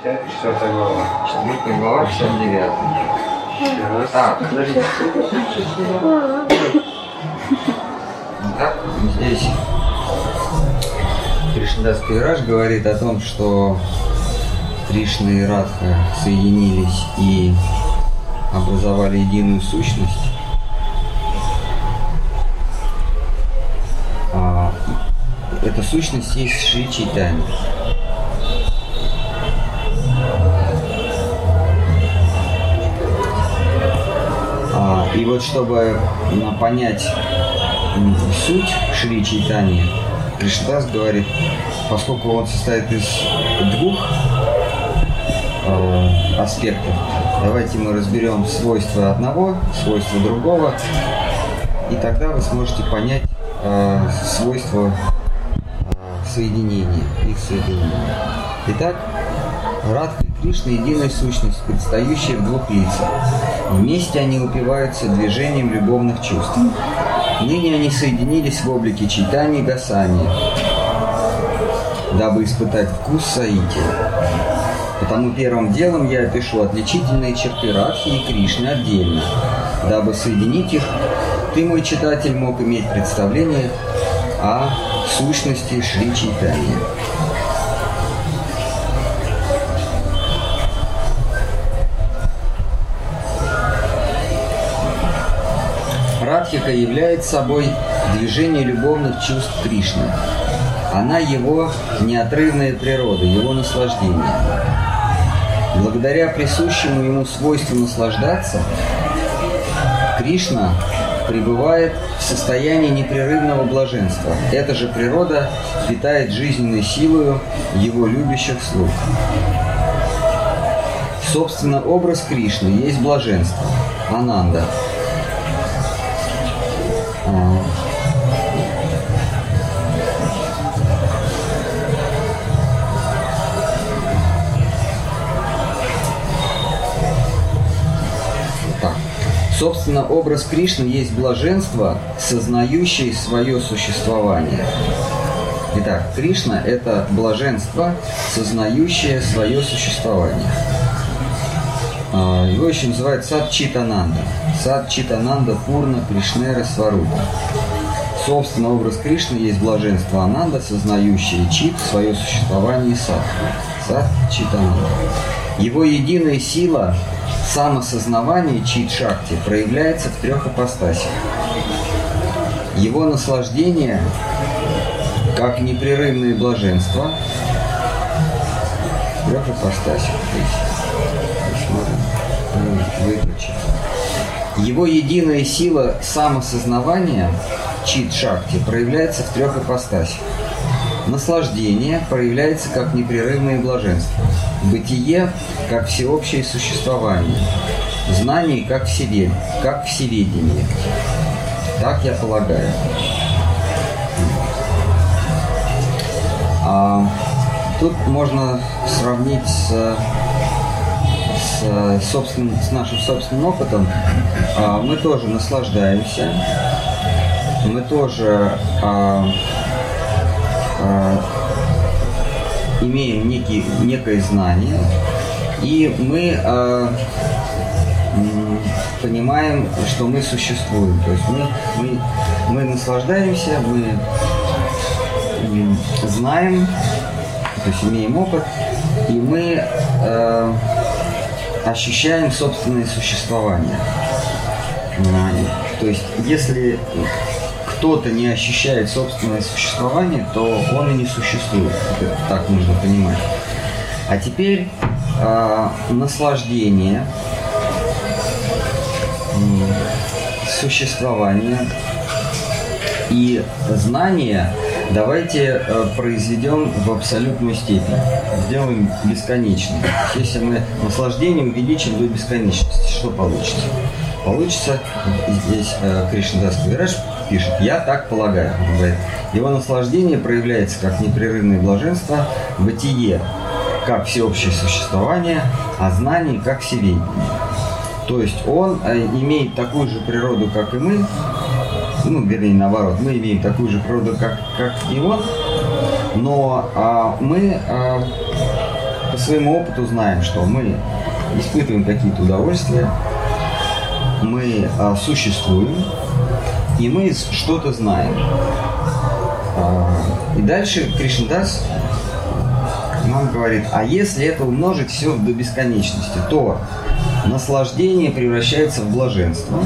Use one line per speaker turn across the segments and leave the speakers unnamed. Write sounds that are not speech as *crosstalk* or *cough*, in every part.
Четвертая глава.
Четвертая глава, 59. Так, подождите. Так, здесь Кришнадас Кавираж говорит о том, что Кришна и Радха соединились и образовали единую сущность. А, эта сущность есть Шри Чайтанья. И вот чтобы понять суть Шри Чайтани, Кришнадас говорит, поскольку он состоит из двух э, аспектов, давайте мы разберем свойства одного, свойства другого, и тогда вы сможете понять э, свойства э, соединения, их соединения. Итак, Радха и Кришна – единая сущность, предстающая в двух лицах. Вместе они упиваются движением любовных чувств. Ныне они соединились в облике Чайтани и Гасани, дабы испытать вкус Саити. Потому первым делом я опишу отличительные черты Радхи и Кришны отдельно, дабы соединить их, ты, мой читатель, мог иметь представление о сущности Шри Чайтани. Радхика является собой движение любовных чувств Кришны. Она его неотрывная природа, его наслаждение. Благодаря присущему ему свойству наслаждаться, Кришна пребывает в состоянии непрерывного блаженства. Эта же природа питает жизненной силою его любящих слуг. Собственно, образ Кришны есть блаженство, Ананда. Собственно, образ Кришны есть блаженство, сознающее свое существование. Итак, Кришна – это блаженство, сознающее свое существование. А, Его еще называют сад Читананда. Сад Читананда Пурна Кришнера Сварупа. Собственно, образ Кришны есть блаженство Ананда, сознающее Чит, свое существование сад. Сад Читананда. Его единая сила самосознавание Чит Шакти проявляется в трех апостасях. Его наслаждение как непрерывное блаженство трех апостасях. Выключить. Его единая сила самосознавания Чит Шакти проявляется в трех ипостасях. Наслаждение проявляется как непрерывное блаженство. Бытие – как всеобщее существование. Знание – как всевед, как всеведение. Так я полагаю. А, тут можно сравнить с, с, собственным, с нашим собственным опытом. А, мы тоже наслаждаемся, мы тоже а, а, имеем некий, некое знание, и мы м, понимаем, что мы существуем. То есть мы, мы, мы наслаждаемся, мы знаем, то есть имеем опыт, и мы э, ощущаем собственное существование. То есть, если кто-то не ощущает собственное существование, то он и не существует. Так нужно понимать. А теперь э, наслаждение, существование и знание давайте э, произведем в абсолютную степень. Сделаем бесконечным. Если мы наслаждение увеличим до бесконечности, что получится? Получится, здесь э, Кришнадас Кавираж пишет, я так полагаю. Он говорит, его наслаждение проявляется как непрерывное блаженство, бытие как всеобщее существование, а знание как всеведение. То есть он э, имеет такую же природу, как и мы, ну, вернее, наоборот, мы имеем такую же природу, как, как и он, но а, мы а, по своему опыту знаем, что мы испытываем какие-то удовольствия, мы а, существуем, и мы что-то знаем. А, и дальше Кришнадас нам говорит, а если это умножить все до бесконечности, то наслаждение превращается в блаженство.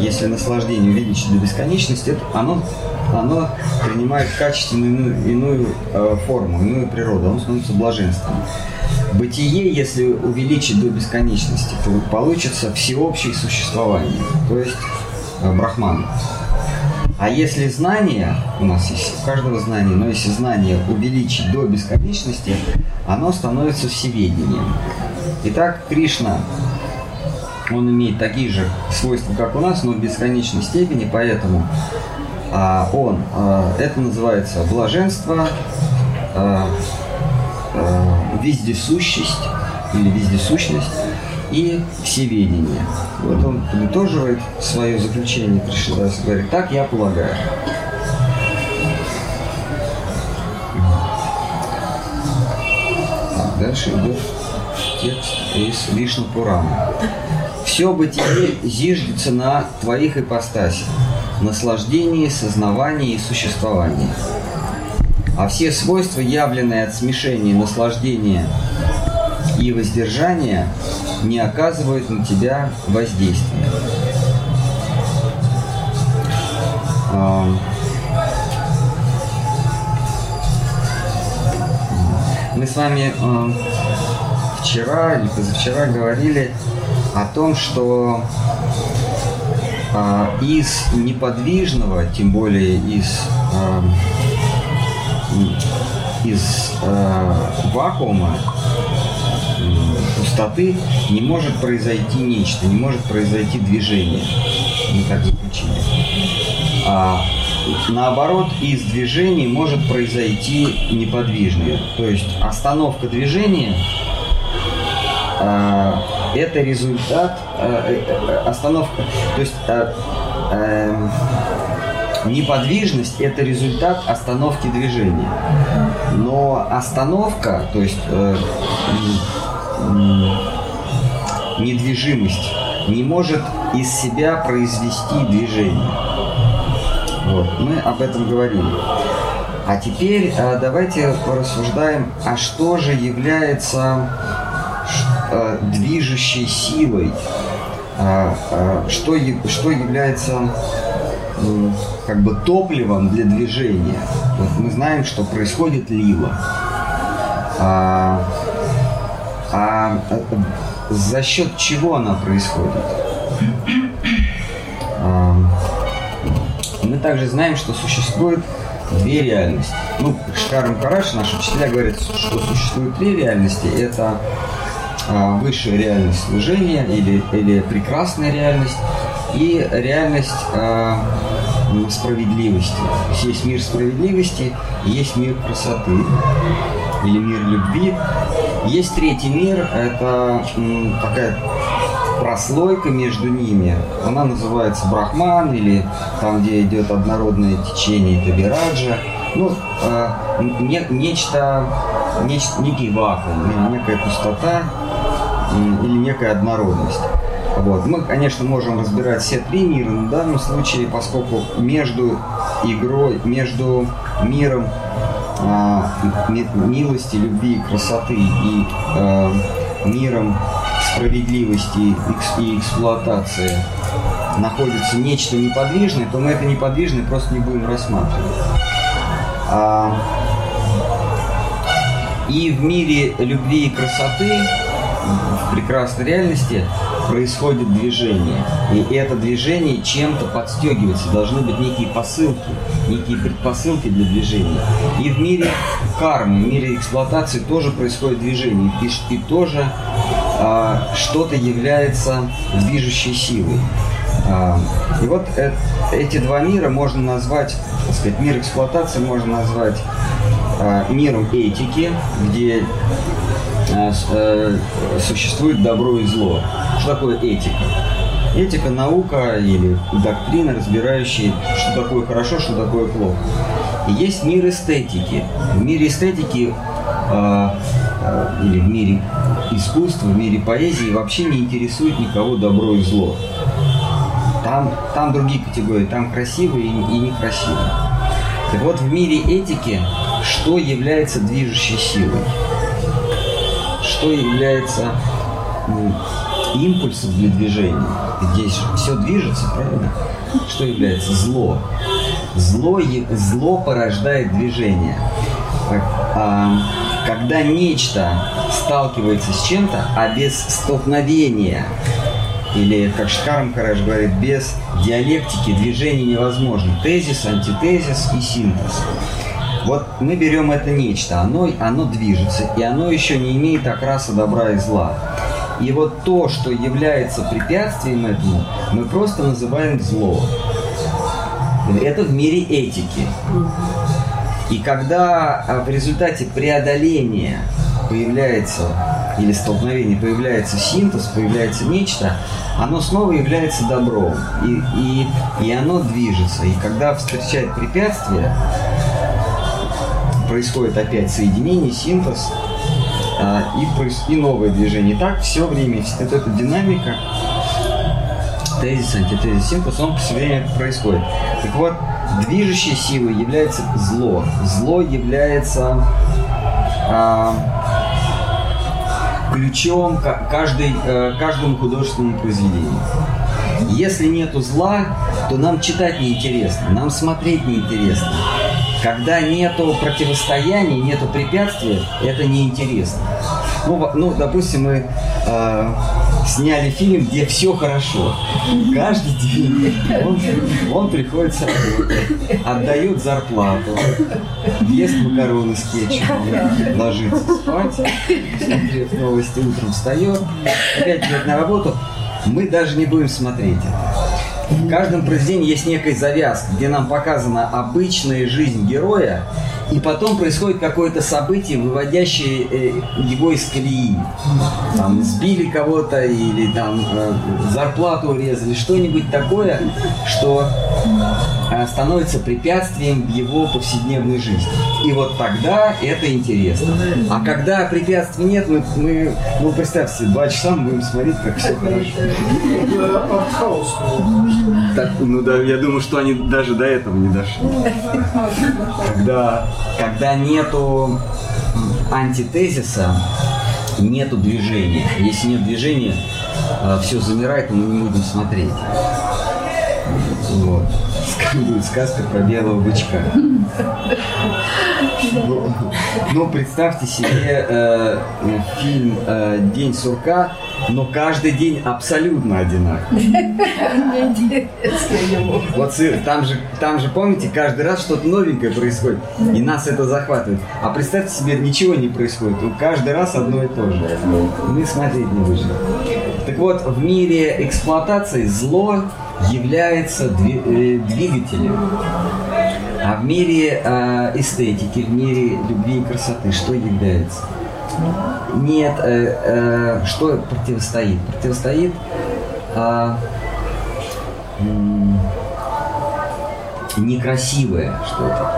Если наслаждение увеличить до бесконечности, это оно, оно принимает качественную иную, иную э, форму, иную природу, оно становится блаженством. Бытие, если увеличить до бесконечности, то получится всеобщее существование, то есть брахман. А если знание, у нас есть у каждого знание, но если знание увеличить до бесконечности, оно становится всеведением. Итак, Кришна, он имеет такие же свойства, как у нас, но в бесконечной степени, поэтому а, он, а, это называется блаженство, а, а, вездесущесть или вездесущность и всеведение. Вот он подытоживает свое заключение Кришнадас, говорит, так я полагаю. Так, дальше идет текст из Вишну Пурана. Все бытие зиждется на твоих ипостасях, наслаждении, сознавании и существовании. А все свойства, явленные от смешения наслаждения и воздержания, не оказывают на тебя воздействия. Мы с вами вчера или позавчера говорили о том, что а, из неподвижного, тем более из, из вакуума, пустоты не может произойти нечто, не может произойти движение. Мы так. А наоборот, из движения может произойти неподвижное. То есть остановка движения а, это результат а, э, остановка. То есть а, а, неподвижность это результат остановки движения. Но остановка, то есть э, недвижимость не может из себя произвести движение. Вот, мы об этом говорили. А теперь э, давайте порассуждаем, а что же является э, движущей силой, э, э, что, что является как бы топливом для движения. Вот мы знаем, что происходит лила. А, а за счет чего она происходит? А, мы также знаем, что существует две реальности. Ну, Шкарм Караш, наши учителя говорят, что существует две реальности. Это а, высшая реальность служения или, или прекрасная реальность и реальность а, справедливости. Есть мир справедливости, есть мир красоты или мир любви. Есть третий мир, это такая прослойка между ними. Она называется Брахман или там, где идет однородное течение, это Вираджа. Ну, э, не, нечто, нечто, некий вакуум, некая пустота, или некая однородность. Вот. Мы, конечно, можем разбирать все три мира, но в данном случае, поскольку между игрой, между миром милости, любви, красоты и а, миром справедливости и эксплуатации находится нечто неподвижное, то мы это неподвижное просто не будем рассматривать. А, и в мире любви и красоты, в прекрасной реальности, происходит движение. И это движение чем-то подстегивается. Должны быть некие посылки, некие предпосылки для движения. И в мире кармы, в мире эксплуатации тоже происходит движение. И, и тоже а, что-то является движущей силой. А, и вот э, эти два мира можно назвать, так сказать, мир эксплуатации можно назвать а, миром этики, где существует добро и зло. Что такое этика? Этика – наука или доктрина, разбирающая, что такое хорошо, что такое плохо. И есть мир эстетики. В мире эстетики э, или в мире искусства, в мире поэзии вообще не интересует никого добро и зло. Там, там другие категории, там красивые и, и некрасивые. Так вот, в мире этики что является движущей силой? Что является импульсом для движения? Здесь все движется, правильно? Что является зло? Зло, зло порождает движение. А, когда нечто сталкивается с чем-то, а без столкновения, или, как Шкарм Хараш говорит, без диалектики движение невозможно. Тезис, антитезис и синтез. Вот мы берем это нечто, оно, оно движется, и оно еще не имеет окраса добра и зла. И вот то, что является препятствием этому, мы просто называем зло. Это в мире этики. И когда а, в результате преодоления появляется или столкновения появляется синтез, появляется нечто, оно снова является добром. И, и, и оно движется. И когда встречает препятствие, происходит опять соединение, синтез а, и, и новое движение. И так все время, вот эта динамика, тезис, антитезис, синтез, он все время происходит. Так вот, движущей силой является зло. Зло является а, ключом каждой, э, каждому художественному произведению. Если нету зла, то нам читать неинтересно, нам смотреть неинтересно. Когда нету противостояния, нету препятствий, это неинтересно. Ну, ну допустим, мы э, сняли фильм, где все хорошо. Каждый день он, он приходит с работы, отдает зарплату, ест макароны с кетчупом, ложится спать, смотрит новости, утром встает, опять идет на работу. Мы даже не будем смотреть это. В каждом произведении есть некая завязка, где нам показана обычная жизнь героя, и потом происходит какое-то событие, выводящее э, его из колеи. Там сбили кого-то или там э, зарплату урезали, что-нибудь такое, что э, становится препятствием в его повседневной жизни. И вот тогда это интересно. А когда препятствий нет, мы, мы ну представьте, два часа мы будем смотреть, как все хорошо. Так, ну да, я думаю, что они даже до этого не дошли. Когда когда нету антитезиса, нету движения. Если нет движения, э, все замирает, и мы не будем смотреть. Вот. Будет сказка про белого бычка. Ну представьте себе э, фильм э, «День сурка», но каждый день абсолютно одинаковый. Вот там же, там же, помните, каждый раз что-то новенькое происходит, и нас это захватывает. А представьте себе, ничего не происходит, каждый раз одно и то же. Мы смотреть не будем. Так вот, в мире эксплуатации зло является э, двигателем. А в мире э, эстетики, в мире любви и красоты что является? Нет, э, э, что противостоит? Противостоит э, некрасивое что-то.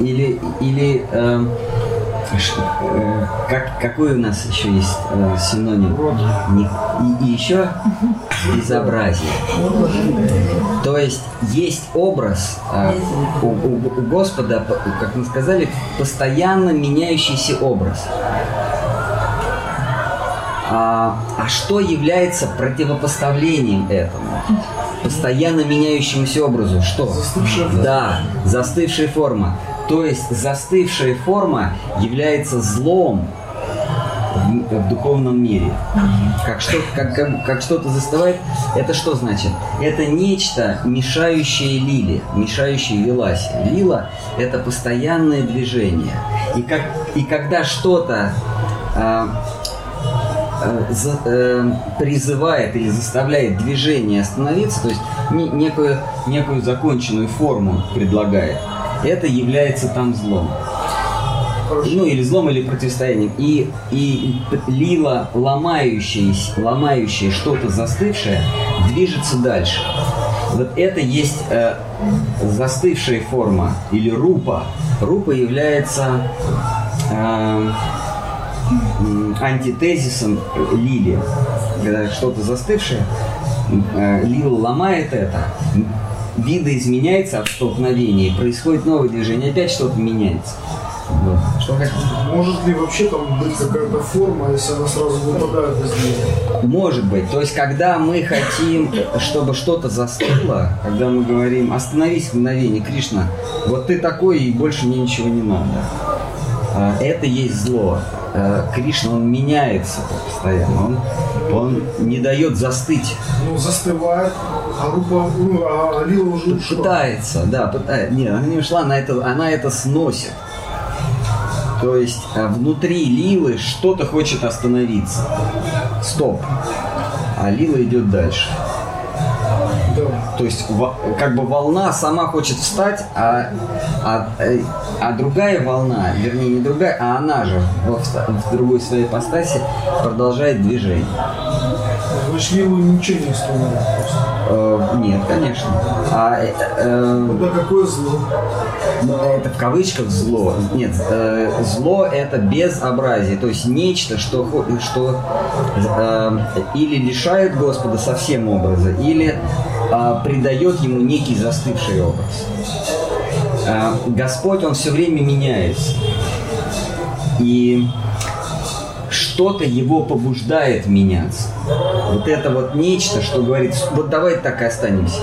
Или, или э, Э, как, какой у нас еще есть э, синоним? Не, и, и еще безобразие. То есть есть образ э, у, у, у Господа, как мы сказали, постоянно меняющийся образ. А, а что является противопоставлением этому? Постоянно меняющемуся образу. Что? Застывшая Да, застывшая форма. То есть застывшая форма является злом в, в духовном мире. Как, что, как, как, как что-то застывает, это что значит? Это нечто, мешающее лиле, мешающее лиласе. Лила – это постоянное движение. И, как, и когда что-то а, за, э, призывает или заставляет движение остановиться, то есть не, некую, некую законченную форму предлагает – это является там злом. Ну, или злом, или противостоянием. И, и лила, ломающаяся, ломающая что-то застывшее, движется дальше. Вот это есть э, застывшая форма, или рупа. Рупа является э, антитезисом лили. Когда что-то застывшее, э, лила ломает это, видоизменяется от столкновения, происходит новое движение, опять что-то меняется.
Вот. Что Может ли вообще там быть какая-то форма, если она сразу выпадает из нее?
Может быть. То есть, когда мы хотим, чтобы что-то застыло, когда мы говорим «остановись мгновение, Кришна, вот ты такой, и больше мне ничего не надо». А, это есть зло. А, Кришна, он меняется постоянно, он, он не дает застыть.
Ну, застывает, а Рупа, ну, а Лила уже ушла.
Пытается, да, пытается. Нет, она не ушла, она это, она это сносит. То есть а, внутри Лилы что-то хочет остановиться. Стоп. А Лила идет дальше. То есть как бы волна сама хочет встать, а, а, э, а другая волна, вернее не другая, а она же в, в другой своей ипостаси продолжает движение.
Значит, Лилу ничего не остановит просто.
Э, нет, конечно. А,
э, э, да какое зло?
Ну, это в кавычках зло. Нет, э, зло это безобразие, то есть нечто, что, что э, или лишает Господа совсем образа, или э, придает ему некий застывший образ. Э, Господь, Он все время меняется. И что-то его побуждает меняться. Вот это вот нечто, что говорит, вот давай так и останемся.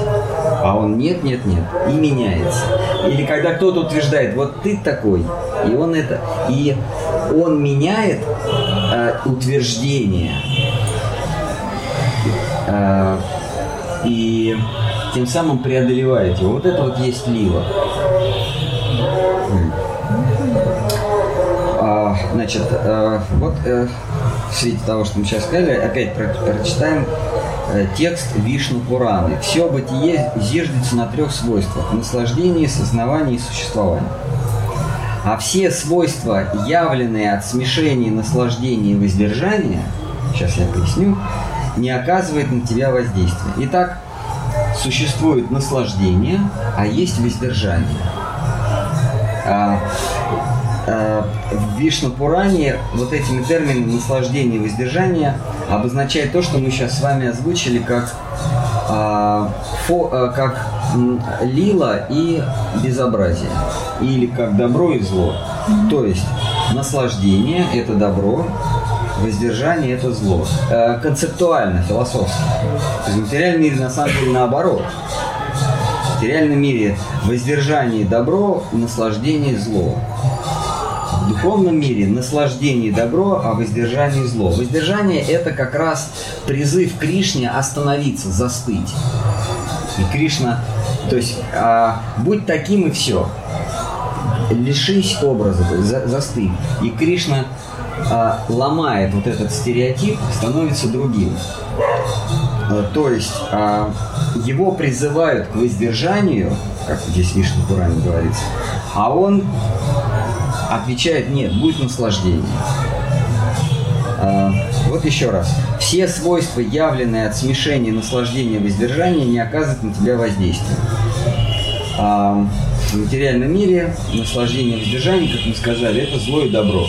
А он нет, нет, нет. И меняется. Или когда кто-то утверждает, вот ты такой, и он это, и он меняет э, утверждение. Э, и тем самым преодолевает его. Вот это вот есть лила. Значит, э, вот э, в свете того, что мы сейчас сказали, опять про прочитаем э, текст Вишну Пураны. Все бытие зиждется на трех свойствах – наслаждении, сознавании и существовании. А все свойства, явленные от смешения наслаждения и воздержания, сейчас я поясню, не оказывает на тебя воздействия. Итак, существует наслаждение, а есть воздержание. А, в Вишну Пуране вот этими терминами наслаждение и воздержание обозначает то, что мы сейчас с вами озвучили как, а, фо, а, как лила и безобразие, или как добро и зло. То есть наслаждение – это добро, воздержание – это зло. А, концептуально, философски. То есть в материальном мире на самом деле наоборот. В материальном мире воздержание – добро, наслаждение – зло в духовном мире наслаждение добро, а воздержание зло. Воздержание – это как раз призыв Кришне остановиться, застыть. И Кришна, то есть, а, будь таким и все. Лишись образа, за, застынь. И Кришна а, ломает вот этот стереотип, становится другим. А, то есть а, его призывают к воздержанию, как здесь Вишну Пуране говорится, а он отвечает нет, будет наслаждение. А, вот еще раз. Все свойства, явленные от смешения наслаждения и воздержания, не оказывают на тебя воздействия. А, в материальном мире наслаждение и воздержание, как мы сказали, это зло и добро.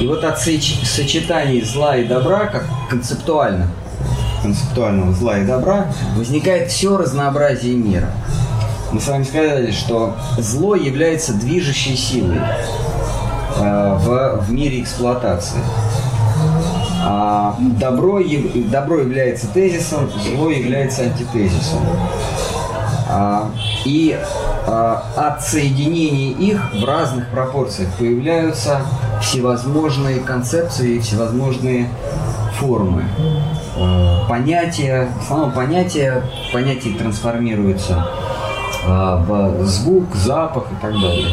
И вот от сочетания зла и добра, как концептуально, концептуального зла и добра, возникает все разнообразие мира мы с вами сказали, что зло является движущей силой э, в, в мире эксплуатации. А добро, добро является тезисом, зло является антитезисом. А, и а, от соединения их в разных пропорциях появляются всевозможные концепции, всевозможные формы. А, понятия, в основном понятия, понятия трансформируются в звук, запах и так далее.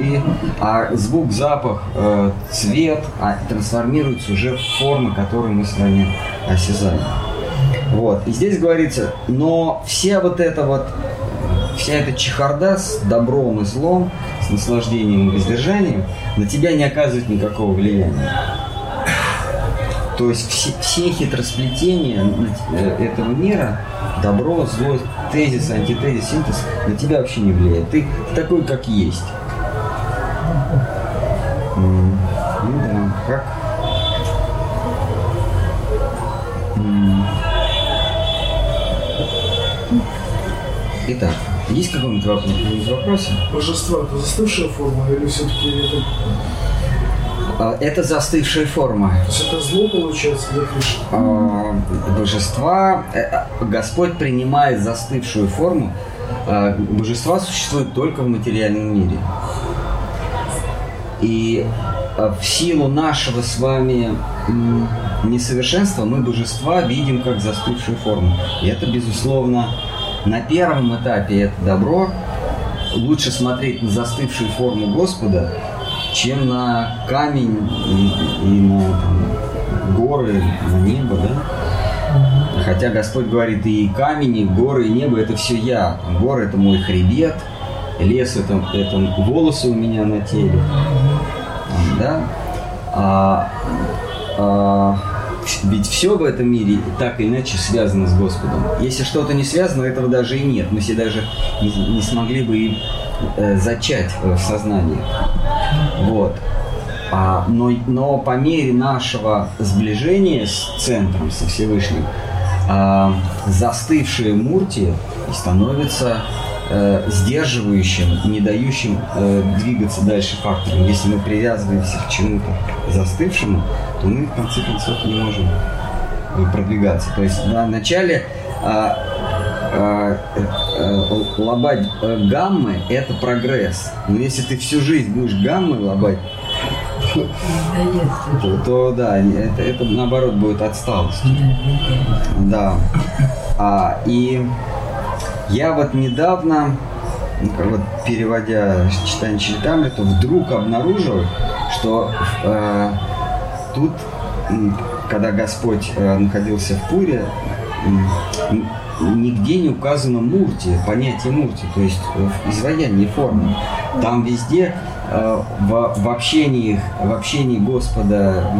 И, а звук, запах, э, цвет а, трансформируются уже в формы, которые мы с вами осязаем. Вот. И здесь говорится, но вся вот эта вот, вся эта чехарда с добром и злом, с наслаждением и воздержанием на тебя не оказывает никакого влияния. То есть все, все хитросплетения э, этого мира, добро, зло, тезис, антитезис, синтез, на тебя вообще не влияет. Ты такой, как есть. Ну да. как? Итак, есть какой-нибудь вопрос?
Божество это застывшая форма или все-таки это,
Это застывшая форма.
то есть это зло получается?
А, божества, э, э, Господь принимает застывшую форму. А, Божества существуют только в материальном мире. И а, в силу нашего с вами несовершенства мы божества видим как застывшую форму. И это, безусловно, на первом этапе это добро. Лучше смотреть на застывшую форму Господа, чем на камень и, и на там, горы, на небо, да? Хотя Господь говорит, и камень, и горы, и небо – это все я. Горы – это мой хребет, лес – это, это волосы у меня на теле. Да? А, а, ведь все в этом мире так или иначе связано с Господом. Если что-то не связано, этого даже и нет. Мы себе даже не, не смогли бы и э, зачать в сознании. Вот. А, но, но по мере нашего сближения с центром, со Всевышним, а, застывшие мурти становятся э, сдерживающим, не дающим э, двигаться дальше фактором. Если мы привязываемся к чему-то застывшему, то мы в конце концов не можем э, продвигаться. То есть на начале э, э, лобать э, гаммы – это прогресс. Но если ты всю жизнь будешь гаммы лобать, то, то да, это, это наоборот будет отсталость. Да. А, и я вот недавно, вот переводя читание Читамрита, вдруг обнаружил, что э, тут, когда Господь э, находился в Пуре, м, нигде не указано мурти, понятие мурти, то есть э, в изваянии формы. Там везде э, в, в общении, в общении Господа,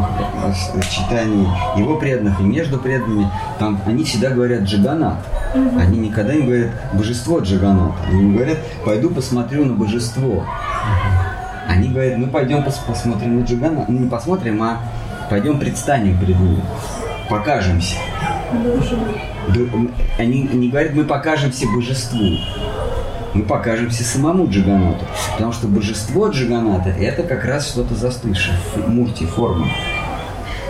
в, в читании Его преданных и между преданными, там они всегда говорят джиганат. Они никогда не говорят божество джиганат. Они говорят, пойду посмотрю на божество. Они говорят, мы пойдем пос- посмотрим на джиганат. Ну, не посмотрим, а пойдем предстанем перед ним. Покажемся. Они не говорят, мы покажемся божеству. Мы покажемся самому Джиганату. Потому что божество Джиганата это как раз что-то застывшее, мурти.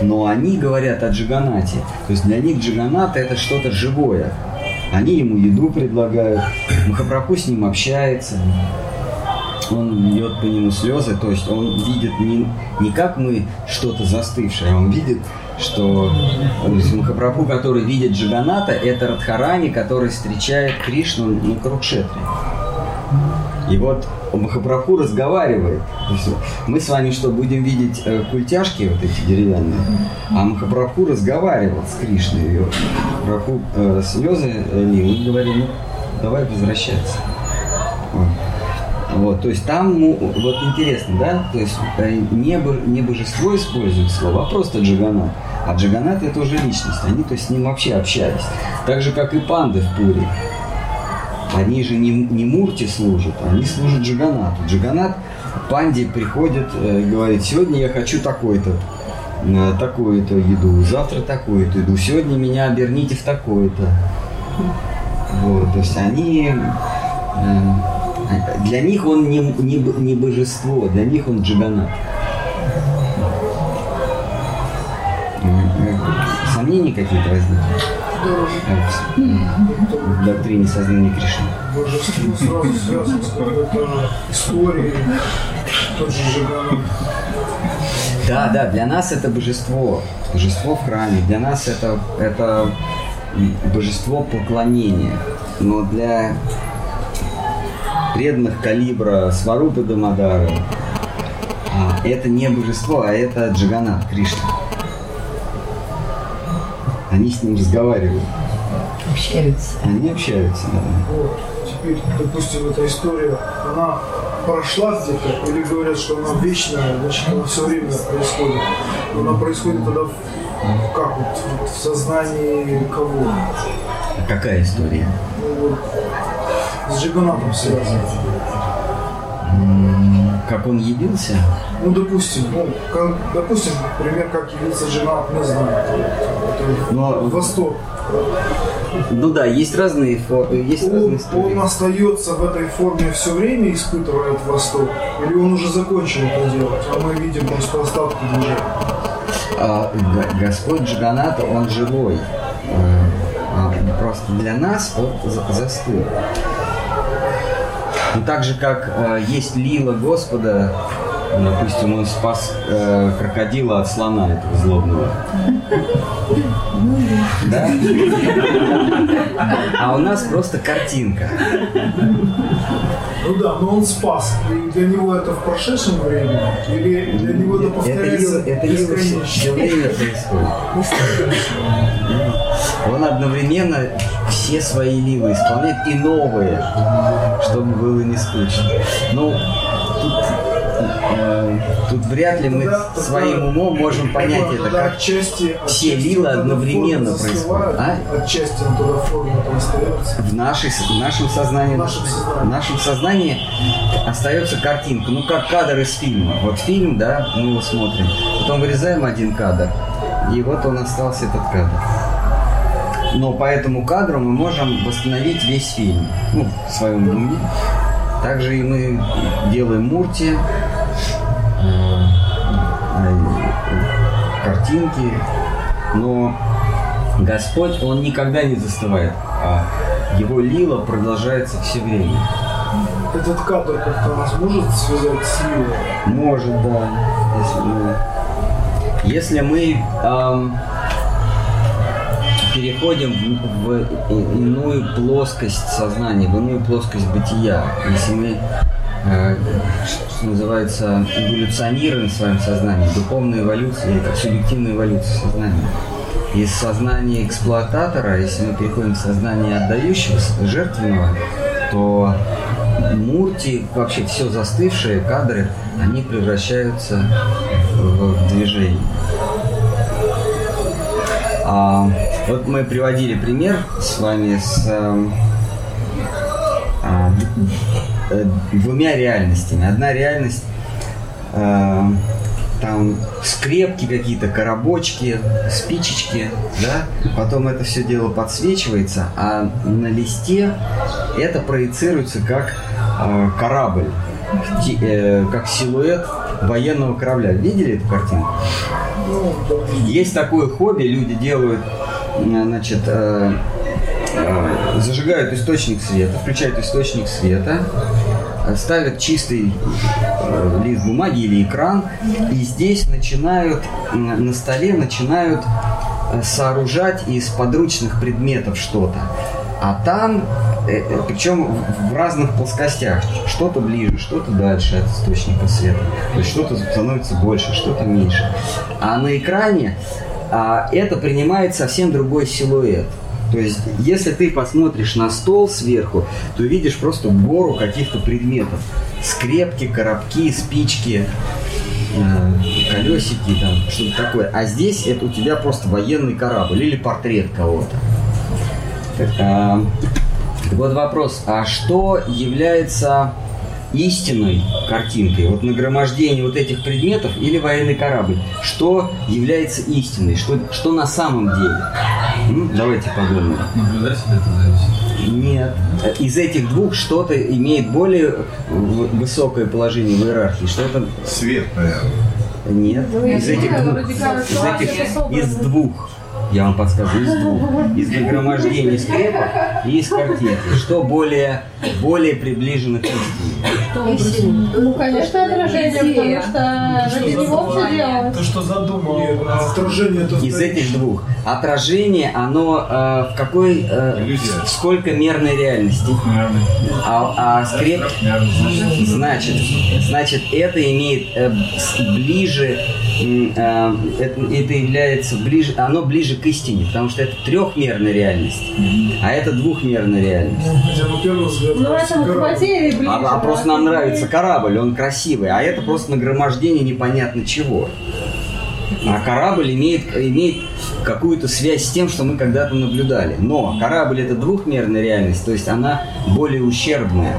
Но они говорят о Джиганате. То есть для них Джиганат это что-то живое. Они ему еду предлагают, Махапрабху с ним общается, он льет по нему слезы, то есть он видит не, не как мы что-то застывшее, а он видит, что Махапрабху, который видит Джиганата, это Радхарани, который встречает Кришну на Курукшетре. И вот Махапрабху разговаривает. Мы с вами что, будем видеть э, культяшки вот эти деревянные? А Махапрабху разговаривал с Кришной. И Махапрабху э, слезы лил и говорил, ну, давай возвращаться. Вот. Вот, то есть там, ну, вот интересно, да, то есть э, не, бо- не божество использует слово, а просто джиганат. А джиганат это уже личность, они то есть с ним вообще общались. Так же, как и панды в Пуре. Они же не, не Мурти служат, они служат Джиганату. Джиганат панде приходит э, и говорит, сегодня я хочу такой-то, э, такую-то еду, завтра такую-то еду, сегодня меня оберните в такое-то. Вот, то есть они... э, для них он не, не, не божество, для них он э, Сомнения какие-то возникли? В- доктрине сознания Кришны.
Божество сразу связано с какой-то историей, тот же Жиганат.
Да, да, для нас это божество, божество в храме, для нас это, это божество поклонения. Но для преданных калибра Сварупы Дамадара это не божество, а это Джаганат, Кришна. Они с ним разговаривают,
Общаются.
они общаются, да.
Вот. Теперь, допустим, эта история, она прошла где-то, или говорят, что она вечная, значит, она все время происходит. Но она происходит тогда в, как вот, вот в сознании кого?
А какая история?
Ну, вот, с Джиганатом связано.
Как он явился?
Ну, допустим, ну, как, допустим, например, как явиться жена, не знаю, это, это
Но-
Восток.
Ну да, есть разные, фо- есть
Он,
разные истории.
он остается в этой форме все время, испытывает Восток, или он уже закончил это делать, а мы видим просто остатки движения.
А, Господь Джаганат, он живой. Э, а, Просто для нас он за- застыл. Ну так же, как э, есть лила Господа, допустим, он спас э, крокодила от слона этого злобного. Да? А у нас просто картинка.
Ну да, но он спас. И для него это в прошедшем времени, или для него это повторяется
это все, все время происходит. Он одновременно все свои лилы исполняет и новые, чтобы было не скучно. Ну, тут, э, тут вряд ли мы своим умом можем понять это, как все
тогда
одновременно происходят,
застывает, Отчасти
в, нашей, в нашем сознании,
В нашем сознании.
в нашем сознании остается картинка, ну как кадр из фильма. Вот фильм, да, мы его смотрим, потом вырезаем один кадр, и вот он остался этот кадр. Но по этому кадру мы можем восстановить весь фильм, ну, в своем уме. Также и мы делаем мурти, э, картинки, но Господь, Он никогда не застывает, а Его лила продолжается все время.
Этот кадр как-то нас может связать с Лилой?
Может, да. Если мы, если мы ам, переходим в, в иную плоскость сознания, в иную плоскость бытия, если мы, э, что называется, эволюционируем в своем сознании, духовная эволюция или субъективная эволюция сознания, из сознания эксплуататора, если мы переходим в сознание отдающего, жертвенного, то мурти, вообще все застывшие кадры, они превращаются в движение. А, вот мы приводили пример с вами с д- э, двумя реальностями. Одна реальность э, там скрепки какие-то, коробочки, спичечки, да, потом это все дело подсвечивается, а на листе это проецируется как э, корабль, э, как силуэт военного корабля. Видели эту картинку? Есть такое хобби, люди делают, э, значит, э, э, зажигают источник света, включают источник света, э, ставят чистый э, лист бумаги или экран, и здесь начинают, на столе начинают э, сооружать из подручных предметов что-то. А там, э, э, причем в разных плоскостях, что-то ближе, что-то дальше от источника света. То есть что-то становится больше, что-то меньше. А на экране а, это принимает совсем другой силуэт. То есть, если ты посмотришь на стол сверху, то видишь просто гору каких-то предметов. Скрепки, коробки, спички, э, колесики, там, что-то такое. А здесь это у тебя просто военный корабль или портрет кого-то. А, вот вопрос, а что является истинной картинкой? Вот нагромождение вот этих предметов или военный корабль? Что является истиной? Что, что на самом деле? М, Давайте подумаем.
Наблюдатель это зависит.
Нет. Из этих двух что-то имеет более высокое положение в иерархии, что-то
Свет, наверное.
нет.
Ну,
Из этих двух. Из этих из двух. Я вам подсказываю, из двух. Из нагромождения скрепок и из картинки. Что более, более приближено к истине?
Ну, конечно, отражение, потому что ради него все делалось.
То, что задумал.
А отражение это
Из этих двух. Отражение, оно э, в какой, э, сколько мерной реальности? А, а скреп, значит, значит, это имеет э, ближе, м, э, это, это является ближе, оно ближе к истине, потому что это трехмерная реальность, а это двухмерная реальность.
Взгляд
Ну,
кажется,
это ближе.
А, а просто нам нравится корабль, он красивый, а это просто нагромождение непонятно чего. А корабль имеет, имеет какую-то связь с тем, что мы когда-то наблюдали. Но корабль это двухмерная реальность, то есть она более ущербная.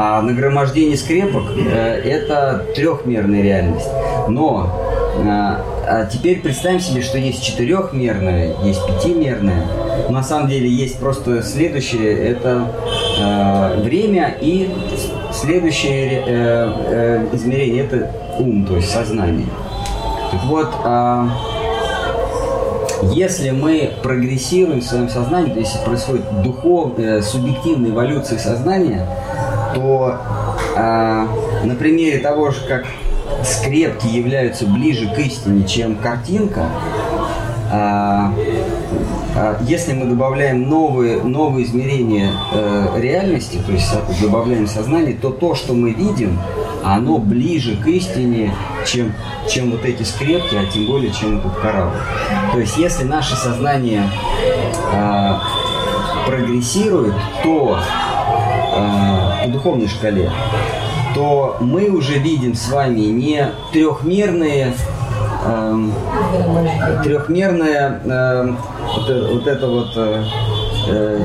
А нагромождение скрепок э, это трехмерная реальность. Но э, а теперь представим себе, что есть четырехмерная, есть пятимерная. На самом деле есть просто следующее, это э, время и следующее э, э, измерение это ум, то есть сознание. Так вот, э, если мы прогрессируем в своем сознании, то есть происходит духов, э, субъективная эволюция сознания, то э, на примере того же, как скрепки являются ближе к истине, чем картинка, а, а, если мы добавляем новые, новые измерения э, реальности, то есть добавляем сознание, то то, что мы видим, оно ближе к истине, чем, чем вот эти скрепки, а тем более, чем этот корабль. То есть, если наше сознание э, прогрессирует, то э, духовной шкале, то мы уже видим с вами не трехмерные э, трехмерная э, вот, вот это вот э, э,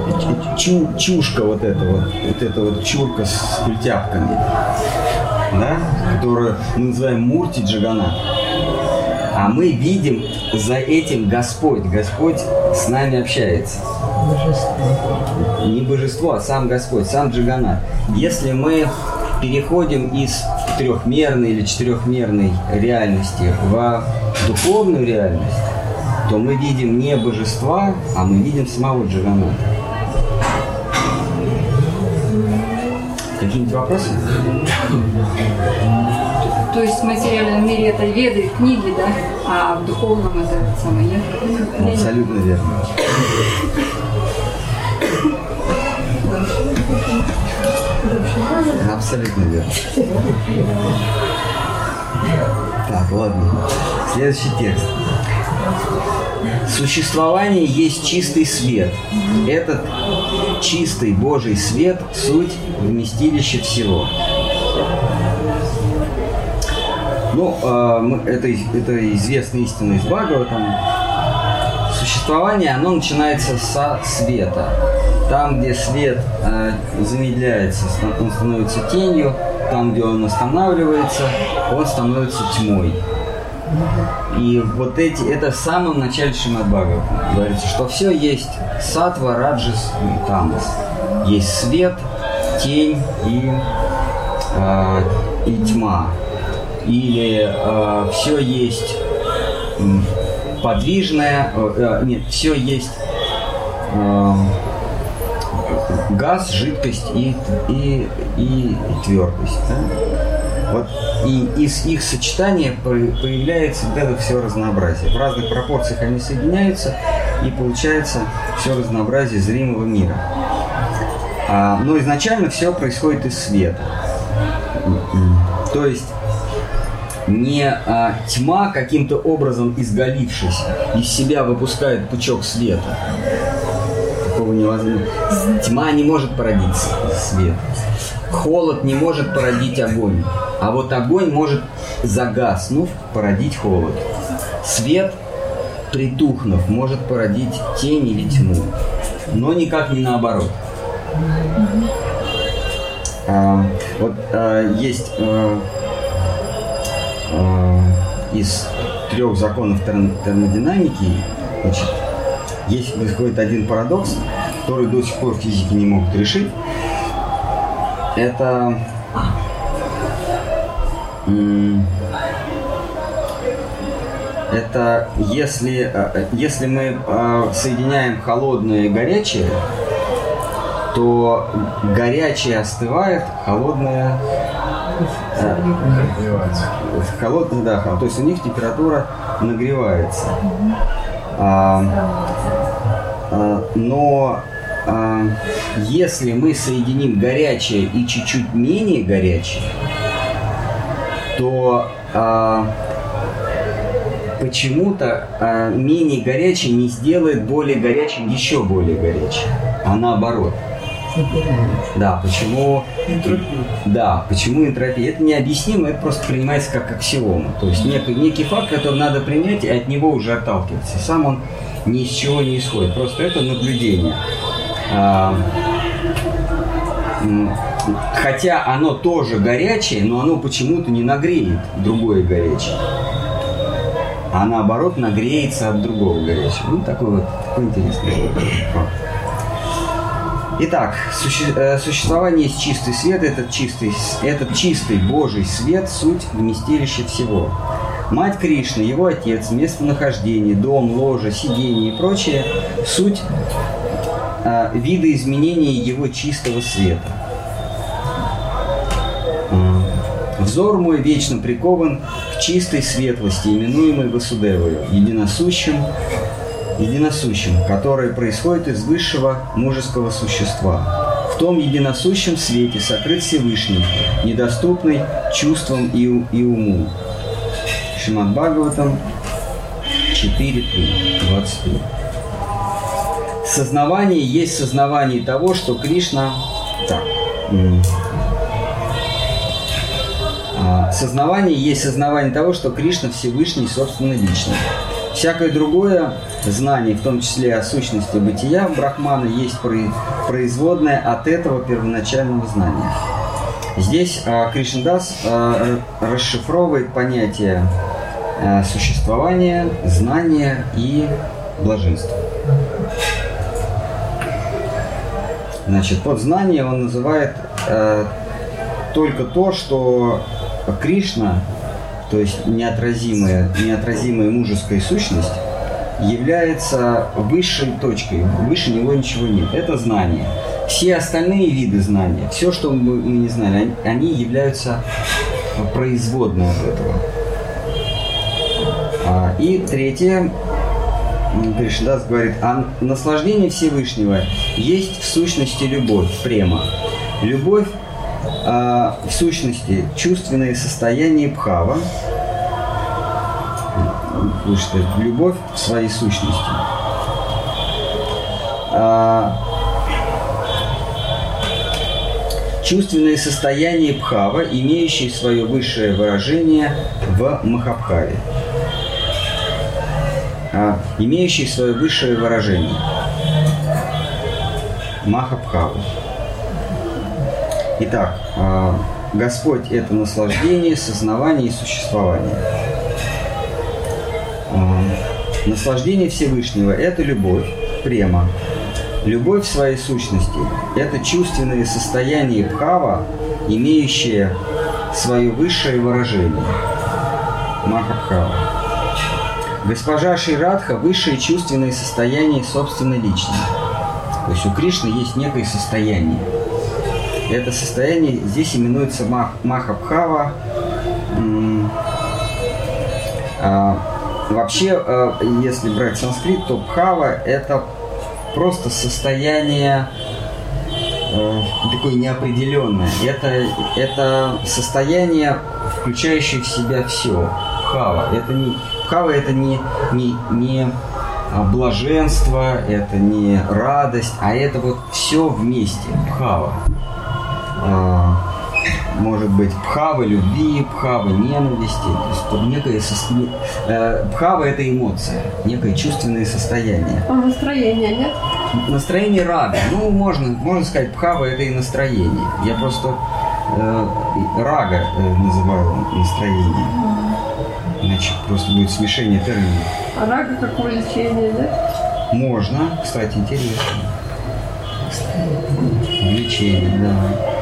чу, чушка вот эта вот, вот эта вот чурка с культяпками, да, которую мы называем Мурти Джагана. А мы видим за этим Господь. Господь с нами общается. Божество. Не божество, а сам Господь, сам Джаганат. Если мы переходим из трехмерной или четырехмерной реальности в духовную реальность, то мы видим не божества, а мы видим самого Джаганата. Какие-нибудь вопросы?
То есть в материальном мире это веды, книги, да? А в духовном это самое нет?
Абсолютно верно. Абсолютно верно. Так, ладно. Следующий текст. Существование есть чистый свет. Этот чистый Божий свет – суть вместилище всего. Ну, э, это, это известная истина из Бхагаватам. Существование, оно начинается со света. Там, где свет э, замедляется, он становится тенью. Там, где он останавливается, он становится тьмой. И вот эти, это в самом начале Шимадбага говорится, что все есть сатва, раджас и тамас. Есть свет, тень и, э, и тьма. Или э, все есть подвижное, э, э, нет, все есть э, газ, жидкость и, и, и твердость. Да? Вот и из их сочетания появляется вот это все разнообразие. В разных пропорциях они соединяются, и получается все разнообразие зримого мира. А, но изначально все происходит из света. То есть не а, тьма каким-то образом изгалившись из себя выпускает пучок света. Такого невозможно. Тьма не может породить свет. Холод не может породить огонь. А вот огонь может, загаснув, породить холод. Свет, притухнув, может породить тень или тьму. Но никак не наоборот. А, вот а, есть а, из трех законов термодинамики, значит, есть происходит один парадокс, который до сих пор физики не могут решить. Это это если, э, если мы э, соединяем холодное и горячее, то горячее остывает, холодное э, холодное, да, то есть у них температура нагревается. А, а, но а, если мы соединим горячее и чуть-чуть менее горячее, то а, почему-то а, менее горячее не сделает более горячим еще более горячим, а наоборот. Да, почему... Да, почему энтропия? Это необъяснимо, это просто принимается как аксиома. То есть некий, некий факт, который надо принять, и от него уже отталкиваться. Сам он ни из чего не исходит. Просто это наблюдение. А, хотя оно тоже горячее, но оно почему-то не нагреет другое горячее. А наоборот нагреется от другого горячего. Ну, такой вот такой интересный факт. Итак, суще- э, существование есть чистый свет, этот чистый, этот чистый Божий свет – суть вместилища всего. Мать Кришны, его отец, местонахождение, дом, ложа, сидение и прочее – суть э, вида изменения его чистого света. Взор мой вечно прикован к чистой светлости, именуемой Васудевою, единосущим, единосущим, которое происходит из высшего мужеского существа. В том единосущем свете сокрыт Всевышний, недоступный чувствам и, и уму. Шимат Бхагаватам 4.3, 23. Сознавание есть сознавание того, что Кришна... Так. А, Сознавание есть сознавание того, что Кришна Всевышний собственно личный. Всякое другое знание, в том числе о сущности бытия Брахмана, есть прои- производное от этого первоначального знания. Здесь а, Кришндас а, расшифровывает понятие а, существования, знания и блаженства. Значит, под знание он называет только то, что Кришна, то есть неотразимая, неотразимая мужеская сущность, является высшей точкой. Выше него ничего нет. Это знание. Все остальные виды знания, все, что мы, не знали, они, являются производной от этого. А, И третье, Кришнадас говорит, а наслаждение Всевышнего есть в сущности любовь, према. Любовь а, в сущности чувственное состояние бхава, слушайте, любовь в своей сущности. А, чувственное состояние бхава, имеющее свое высшее выражение в Махабхаве а, имеющий свое высшее выражение. Махабхава. Итак, а, Господь – это наслаждение, сознавание и существование. А, Наслаждение Всевышнего – это любовь, према. Любовь в своей сущности – это чувственное состояние бхава, имеющее свое высшее выражение. Махабхава. Госпожа Ширадха – высшее чувственное состояние собственной личности. То есть у Кришны есть некое состояние. Это состояние здесь именуется Мах, Махабхава. А, вообще, а, если брать санскрит, то Бхава – это просто состояние э, такое неопределенное. Это, это состояние, включающее в себя все. Бхава. Это не, бхава – это не, не, не а, блаженство, это не радость, а это вот все вместе. Бхава. А, может быть, бхава любви, бхава ненависти. То есть вот некое сос- э, бхава – это эмоция, некое чувственное состояние.
А настроения нет?
Настроение рада. Ну, можно, можно сказать, бхава это и настроение. Я просто э, рага э, называю настроение. Иначе просто будет смешение терминов.
А рага как увлечение, нет?
Можно, кстати, интересно. Влечение, да.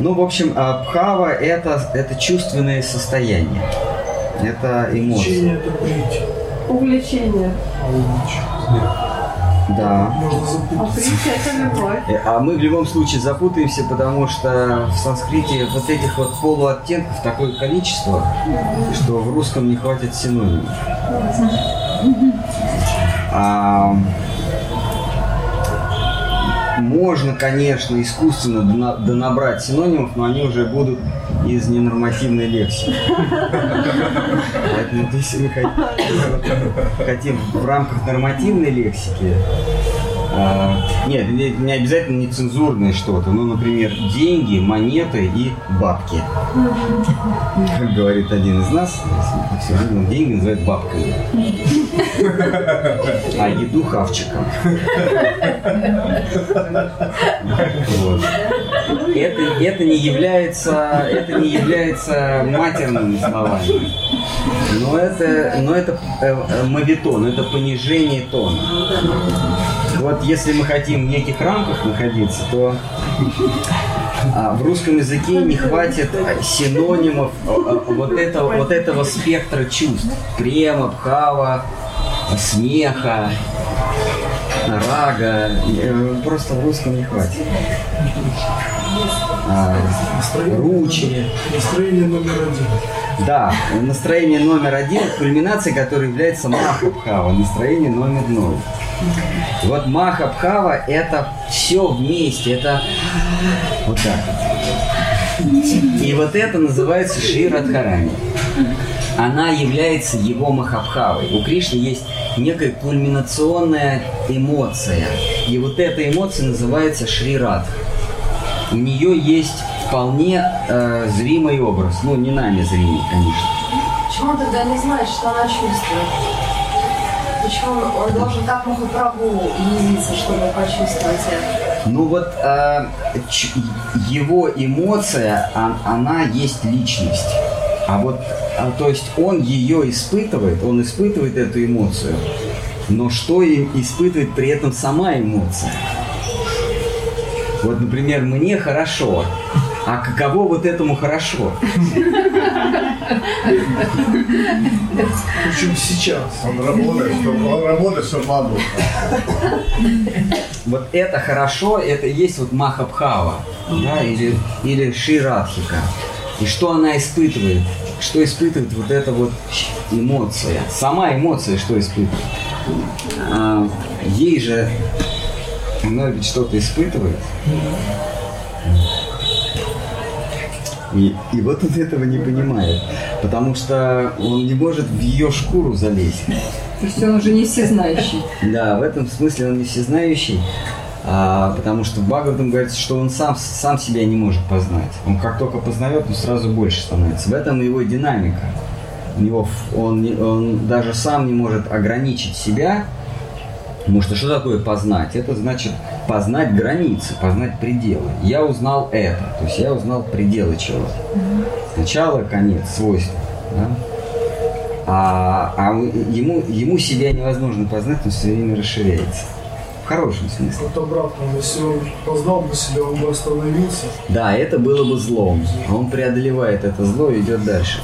Ну, в общем, а бхава это, это чувственное состояние. Это эмоции.
Течение это притча.
Увлечение.
А.
Да.
Можно
А
запутаться.
любовь.
Э, А мы в любом случае запутаемся, потому что в санскрите вот этих вот полуоттенков такое количество, что в русском не хватит синонимов. А, можно, конечно, искусственно дона- донабрать синонимов, но они уже будут из ненормативной лексики. Поэтому если мы хот- хотим в рамках нормативной лексики а, нет, не, не обязательно нецензурное что-то. Ну, например, деньги, монеты и бабки. Как говорит один из нас, все время деньги называют бабками. А еду хавчиком. Вот. это, это не является, это не является матерными словами. Но это, но это э, э, мавитон, это понижение тона. Вот если мы хотим в неких рамках находиться, то а, в русском языке не хватит синонимов а, а, вот этого, вот этого спектра чувств. Према, пхава, смеха, рага. Э, Просто в русском не хватит. А, ручи.
Настроение номер один.
Да, настроение номер один, кульминация, которая является Махабхава, настроение номер ноль. Вот Махабхава это все вместе, это вот так. И вот это называется Ширадхарани. Она является его Махабхавой. У Кришны есть некая кульминационная эмоция. И вот эта эмоция называется Шрирадха. У нее есть вполне э, зримый образ. Ну, не нами зримый, конечно.
Почему тогда не знает, что она чувствует? Почему он, он должен так Махапрабху явиться, чтобы почувствовать это?
Ну вот э, его эмоция, а- она есть личность. А вот, а, то есть он ее испытывает, он испытывает эту эмоцию, но что им испытывает при этом сама эмоция? Вот, например, мне хорошо, а каково вот этому хорошо?
Причем сейчас.
Он работает, чтобы, он работает, чтобы могу.
Вот это хорошо, это есть вот Махабхава, да, или, или Ширадхика. И что она испытывает? Что испытывает вот эта вот эмоция? Сама эмоция что испытывает? А, ей же она ведь что-то испытывает. И, и вот он этого не понимает, потому что он не может в ее шкуру залезть.
То есть он уже не всезнающий.
Да, в этом смысле он не всезнающий, а, потому что Бхагаватам говорится, что он сам, сам себя не может познать. Он как только познает, он сразу больше становится. В этом его динамика. У него он, он даже сам не может ограничить себя. Потому что что такое познать? Это значит познать границы, познать пределы. Я узнал это, то есть я узнал пределы чего-то. Начало, конец, свойства. да? А, а ему, ему себя невозможно познать, он все время расширяется. В хорошем смысле.
Вот обратно, если он познал бы себя, он бы остановился.
Да, это было бы злом. А он преодолевает это зло и идет дальше.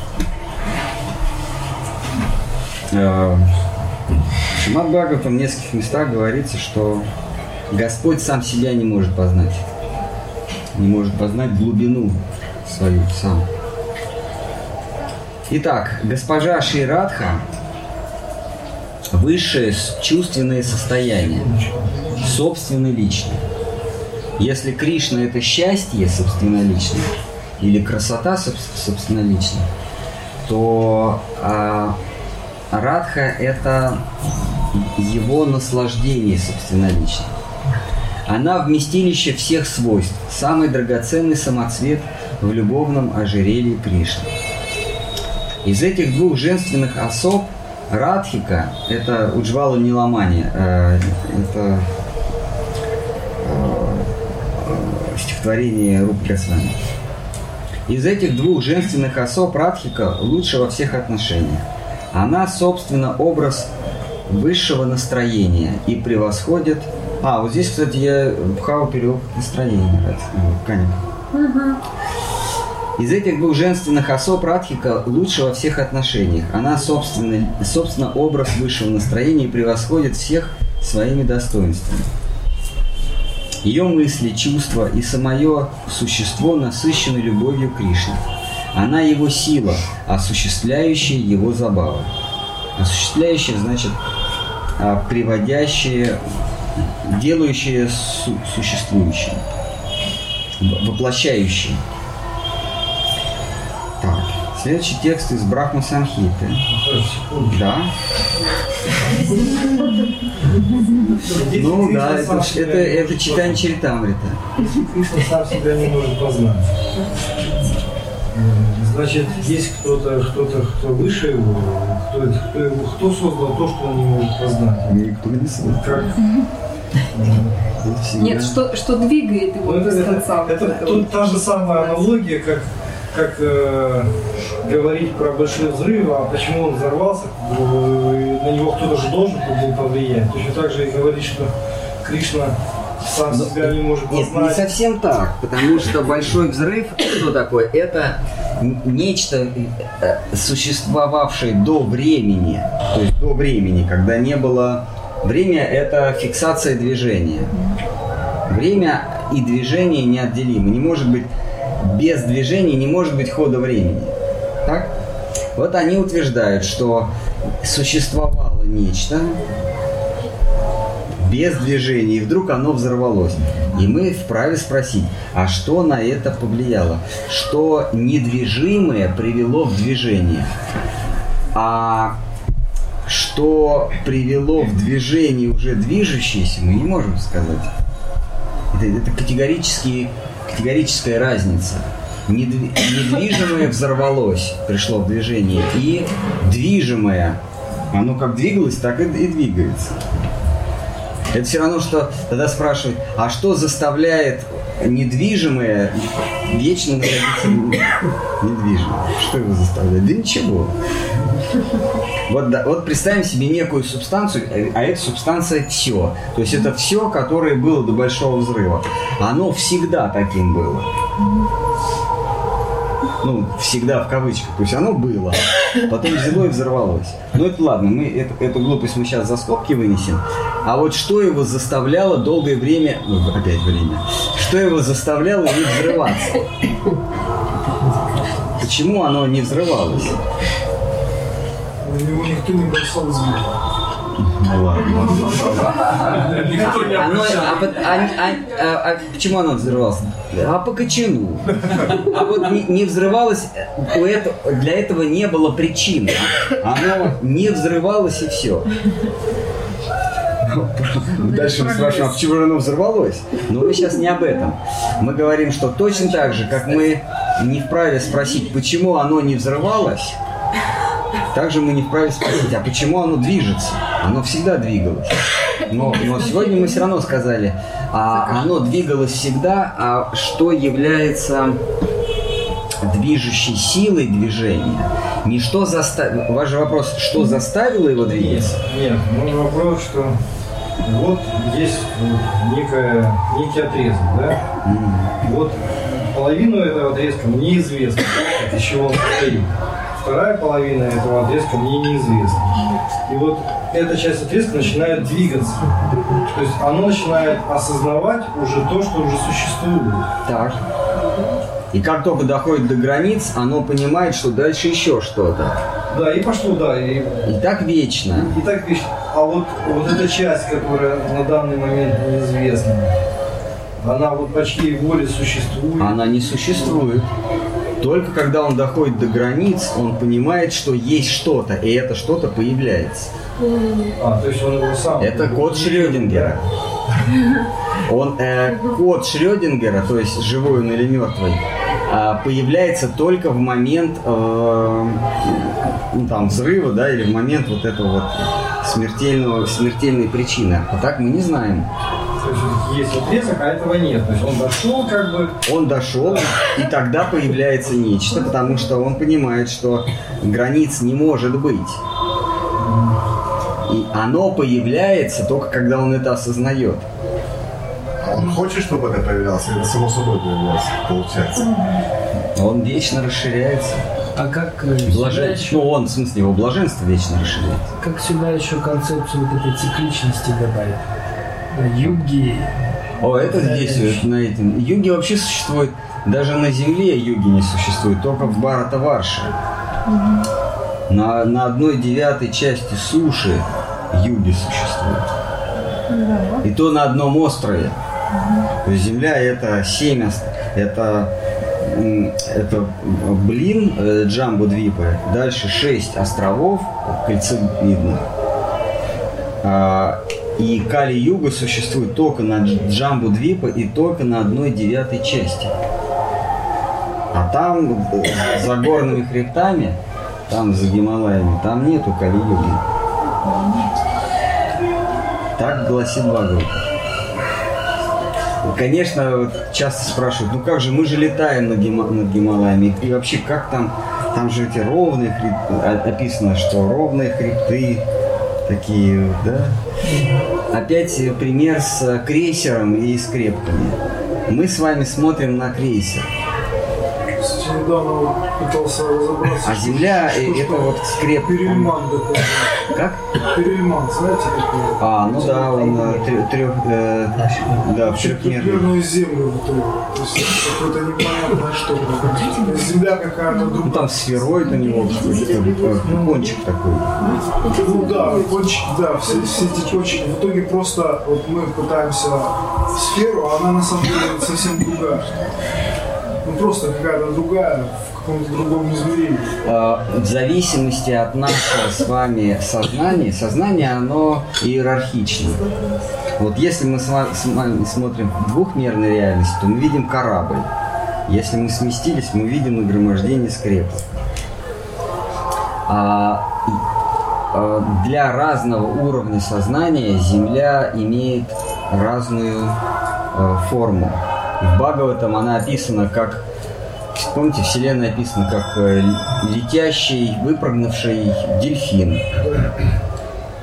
Э, В нескольких местах говорится, что Господь сам себя не может познать. Не может познать глубину свою сам. Итак, госпожа Ширадха – высшее чувственное состояние, собственно личное. Если Кришна – это счастье собственноличное или красота соб- собственноличная, то а, Радха – это его наслаждение собственноличное. Она вместилище всех свойств, самый драгоценный самоцвет в любовном ожерелье Кришны. Из этих двух женственных особ Радхика – это Уджвала Ниламани, э, это э, стихотворение Рупи. Из этих двух женственных особ Радхика лучше во всех отношениях. Она, собственно, образ высшего настроения и превосходит... А, вот здесь, кстати, я Бхаву перевел настроение. Каника. Из этих двух женственных особ Радхика лучше во всех отношениях. Она, собственно, собственно, образ высшего настроения и превосходит всех своими достоинствами. Ее мысли, чувства и самое существо насыщены любовью к Кришне. Она его сила, осуществляющая его забавы. Осуществляющая значит а, приводящая, делающая су- существующим, в- воплощающим. Так, следующий текст из Брахма Самхиты. Да. Ну да, это, это, это читание Чаритамрита.
Кришна сам себя не может познать. Э, Значит, есть кто-то, кто-то, кто выше его, кто, кто, его- кто создал то, что он не может познать.
Никто не слышал.
Как,
Всегда.
Нет, что, что двигает его
Ну, это,
без
это-
конца.
это тут та же самая аналогия, как, как э, говорить про большой взрыв, а почему он взорвался, э, на него кто-то же должен был повлиять. Точно так же и говорить, что Кришна сам
Ну,
себя не может
Нет, не совсем так, потому что большой взрыв, что такое? Это нечто, э, существовавшее до времени, то есть до времени, когда не было... Время – это фиксация движения. Время и движение неотделимы. Не может быть без движения, не может быть хода времени. Так? Вот они утверждают, что существовало нечто, без движения, и вдруг оно взорвалось. И мы вправе спросить, а что на это повлияло? Что недвижимое привело в движение? А что привело в движение уже движущееся, мы не можем сказать. Это, это категорически, категорическая разница. Недви- Недвижимое взорвалось, пришло в движение, и движимое, оно как двигалось, так и, и двигается. Это все равно, что тогда спрашивают, а что заставляет недвижимое вечно находиться недвижимым? Что его заставляет? Да ничего. Вот, да, вот представим себе некую субстанцию, э, а эта субстанция все. То есть это все, которое было до большого взрыва. Оно всегда таким было. Ну, всегда в кавычках. То есть оно было. Потом взяло и взорвалось. Ну это ладно, мы эту, эту глупость мы сейчас за скобки вынесем. А вот что его заставляло долгое время, ну, опять время, что его заставляло не взрываться? Почему оно не взрывалось?
У него никто не бросал взгляд.
Ну ладно.
Никто не
а, под- а- а- а- а почему оно взрывалось? А по кочану. А вот не, не взрывалось, у этого, для этого не было причины. Оно не взрывалось и все. Дальше мы спрашиваем, а почему же оно взорвалось? Но мы сейчас не об этом. Мы говорим, что точно так же, как мы не вправе спросить, почему оно не взрывалось, также мы не вправе спросить, а почему оно движется? Оно всегда двигалось. Но, но сегодня мы все равно сказали, а оно двигалось всегда, а что является движущей силой движения? Не что заставило... Ваш же вопрос, что заставило его двигаться?
Нет, мой вопрос, что вот есть некая, некий отрезок, да?
М.
Вот половину этого отрезка мне известно, из чего он состоит. Вторая половина этого отрезка мне неизвестна. И вот эта часть отрезка начинает двигаться. То есть оно начинает осознавать уже то, что уже существует.
Так. И как только доходит до границ, оно понимает, что дальше еще что-то.
Да, и пошло, да, и,
И так вечно.
и так вещь. А вот, вот эта часть, которая на данный момент неизвестна, она вот по чьей воле существует.
Она не существует. Только когда он доходит до границ, он понимает, что есть что-то, и это что-то появляется.
А, то есть он его сам.
Это код Шрёдингера. Он, э, код Шрёдингера, то есть живой он или мертвый, а, появляется только в момент э, ну, там, взрыва, да, или в момент вот этого вот смертельного, смертельной причины. А так мы не знаем.
Есть есть отрезок, а этого нет. То есть он дошел как бы.
Он дошел, и тогда появляется нечто, потому что он понимает, что границ не может быть. И оно появляется только когда он это осознает.
А он хочет, чтобы это появлялось, или само собой появлялось, получается?
Он вечно расширяется.
А как э, сюда
Блажен...
еще,
Ну, он, в смысле, его блаженство вечно расширяется.
как сюда еще концепцию вот этой цикличности добавить? Юги,
О, это
Да,
здесь, вот на этом. Юги вообще существует, даже на Земле юги не существует, только в Барата-Варше. На, на одной девятой части суши юги существуют. И то на одном острове. То есть Земля это ост- это, это блин э, Джамбо Двипы, дальше шесть островов, кольце видно. А, и Кали-Юга существует только на Дж- Джамбу Двипа и только на одной девятой части. А там, э, за горными хребтами, там за Гималаями, там нету Кали-Юги. Так гласит Бхагавата. Конечно, часто спрашивают, ну как же, мы же летаем над, Гима- над Гималаями. И вообще, как там, там же эти ровные хребты, а- описано, что ровные хребты такие, да? Опять пример с крейсером и скрепками. Мы с вами смотрим на крейсер.
Недавно пытался разобраться.
А
что-
Земля
что
э,
ж
это вот скреп.
Перельман такой.
Как?
Перельман, знаете такой?
А, ну да, он трех, да, в трехмерный.
Четырехмерную землю вот эту. То есть какое-то непонятное что-то. То есть Земля какая-то
Ну
другая.
там сфероид у него какой-то, ну, кончик такой.
Ну да, кончики, да, все, все эти кончики. В итоге просто вот мы пытаемся сферу, а она на самом деле совсем другая. Ну просто какая-то другая, в каком-то другом измерении.
А, В зависимости от нашего с вами сознания, сознание оно иерархично. Вот если мы с ва- с вами смотрим в двухмерной реальности, то мы видим корабль. Если мы сместились, мы видим нагромождение скрепок. А, а, для разного уровня сознания Земля имеет разную э, форму. В Бхагаватам она описана как Помните, Вселенная описана как э, летящий, выпрыгнувший дельфин.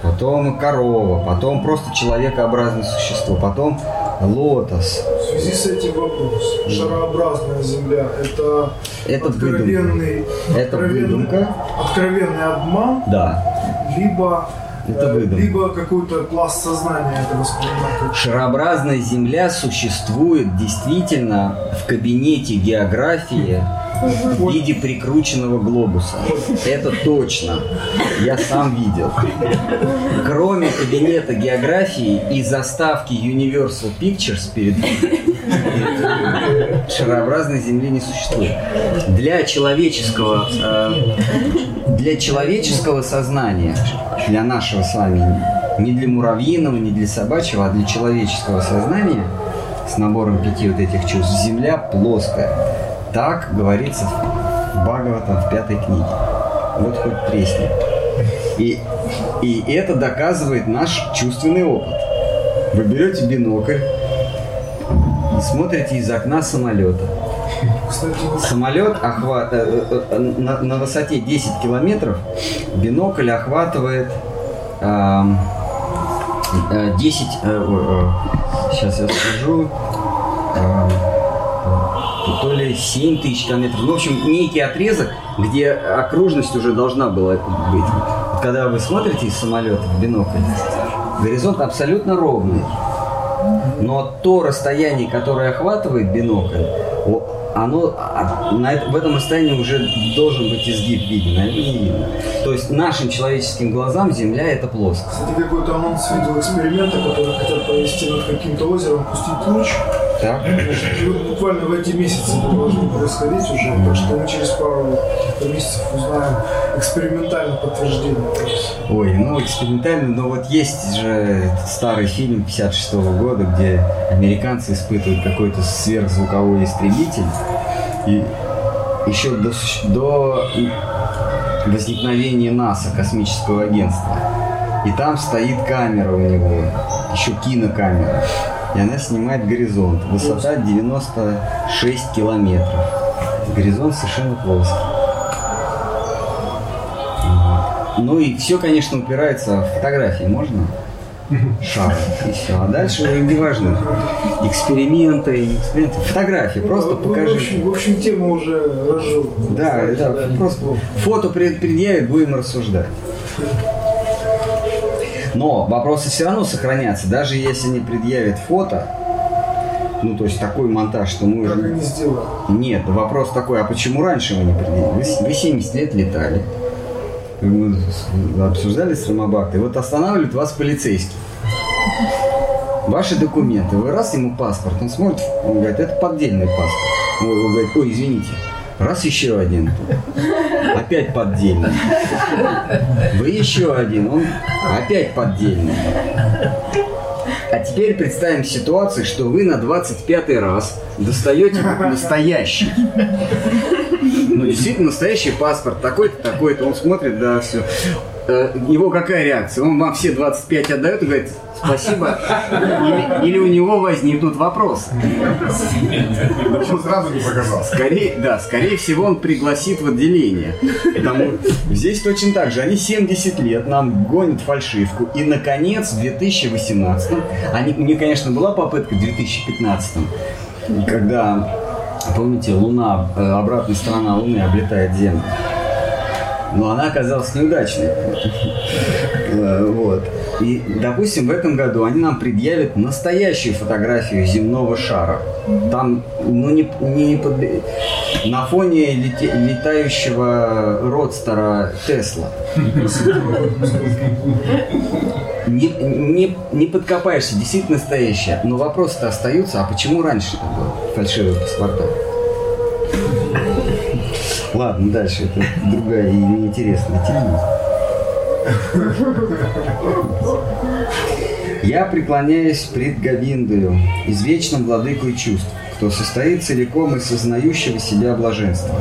Потом корова, потом просто человекообразное существо, потом лотос.
В связи с этим вопрос. Шарообразная Земля – это
Это
откровенный,
Это
откровенный-
выдумка.
откровенный обман,
Да.
либо,
Это выдумка.
либо какой-то пласт сознания это воспринимает.
Шарообразная Земля существует действительно в кабинете географии в виде прикрученного глобуса. Это точно. Я сам видел. Кроме кабинета географии и заставки Universal Pictures перед *laughs* шарообразной Земли не существует. Для человеческого, э, для человеческого сознания, для нашего с вами, не для муравьиного, не для собачьего, а для человеческого сознания с набором пяти вот этих чувств, Земля плоская. Так говорится в Бхагаватам в пятой книге. Вот хоть тресни. И, и это доказывает наш чувственный опыт. Вы берете бинокль и смотрите из окна самолета. Самолет охват, э, э, э, на, на высоте 10 километров бинокль охватывает э, 10, э, э, сейчас я скажу, эм, то- ли 7 тысяч километров. Ну, в общем, некий отрезок, где окружность уже должна была быть. Когда вы смотрите из самолета в бинокль, горизонт абсолютно ровный. Но то расстояние, которое охватывает бинокль, оно а, на в этом расстоянии уже должен быть изгиб виден, а не видно. То есть нашим человеческим глазам Земля это плоскость.
Кстати, какой-то анонс видел который хотят провести над каким-то озером, пустить луч.
Так?
И вот буквально в эти месяцы должно происходить уже, так что мы через пару месяцев узнаем экспериментальное подтверждение.
Ой, ну экспериментально, но вот есть же старый фильм 56 года, где американцы испытывают какой-то сверхзвуковой истребитель. И еще до, до возникновения НАСА, космического агентства. И там стоит камера у него, еще кинокамера. И она снимает горизонт. Высота 96 километров. Горизонт совершенно плоский. Ну и все, конечно, упирается в фотографии. Можно? Шар. И все. А дальше не важно. Эксперименты, эксперименты. Фотографии. Просто
Ну, В
покажи.
общем, в общем, тема уже разжевана.
Да, да, просто фото пред- предъявит, будем рассуждать. Но вопросы все равно сохранятся, даже если не предъявит фото, ну то есть такой монтаж, что мы
Как
уже...
они сделали?
Нет, вопрос такой, а почему раньше вы не предъявили? Вы, вы 70 лет летали, мы обсуждали с Рамабактой, вот останавливает вас полицейский. Ваши документы, вы раз ему паспорт, он смотрит, он говорит, это поддельный паспорт. Он он говорит, ой, извините, раз еще один. Опять поддельный. Вы еще один, он опять поддельный. А теперь представим ситуацию, что вы на 25 раз достаете настоящий. Ну, действительно, настоящий паспорт, такой-то, такой-то. Он смотрит, да, все. Э, его какая реакция? Он вам все 25 отдает и говорит спасибо? Или, или у него возникнут вопросы?
Сразу не показал.
Скорее, да, скорее всего, он пригласит в отделение. Потому здесь точно так же. Они 70 лет нам гонят фальшивку. И, наконец, в 2018 они, у них, конечно, была попытка в 2015 когда, помните, Луна, э, обратная сторона Луны облетает Землю. Но она оказалась неудачной. Э, Вот. И, допустим, в этом году они нам предъявят настоящую фотографию земного шара. Там, ну, не, не под- на фоне лете- летающего родстера Тесла. Не, не, не подкопаешься, действительно настоящая. Но вопросы-то остаются, а почему раньше это было фальшивые паспорта? Ладно, дальше, это другая и неинтересная тема. Я преклоняюсь пред Говиндою, извечным владыкой чувств, кто состоит целиком из сознающего себя блаженства.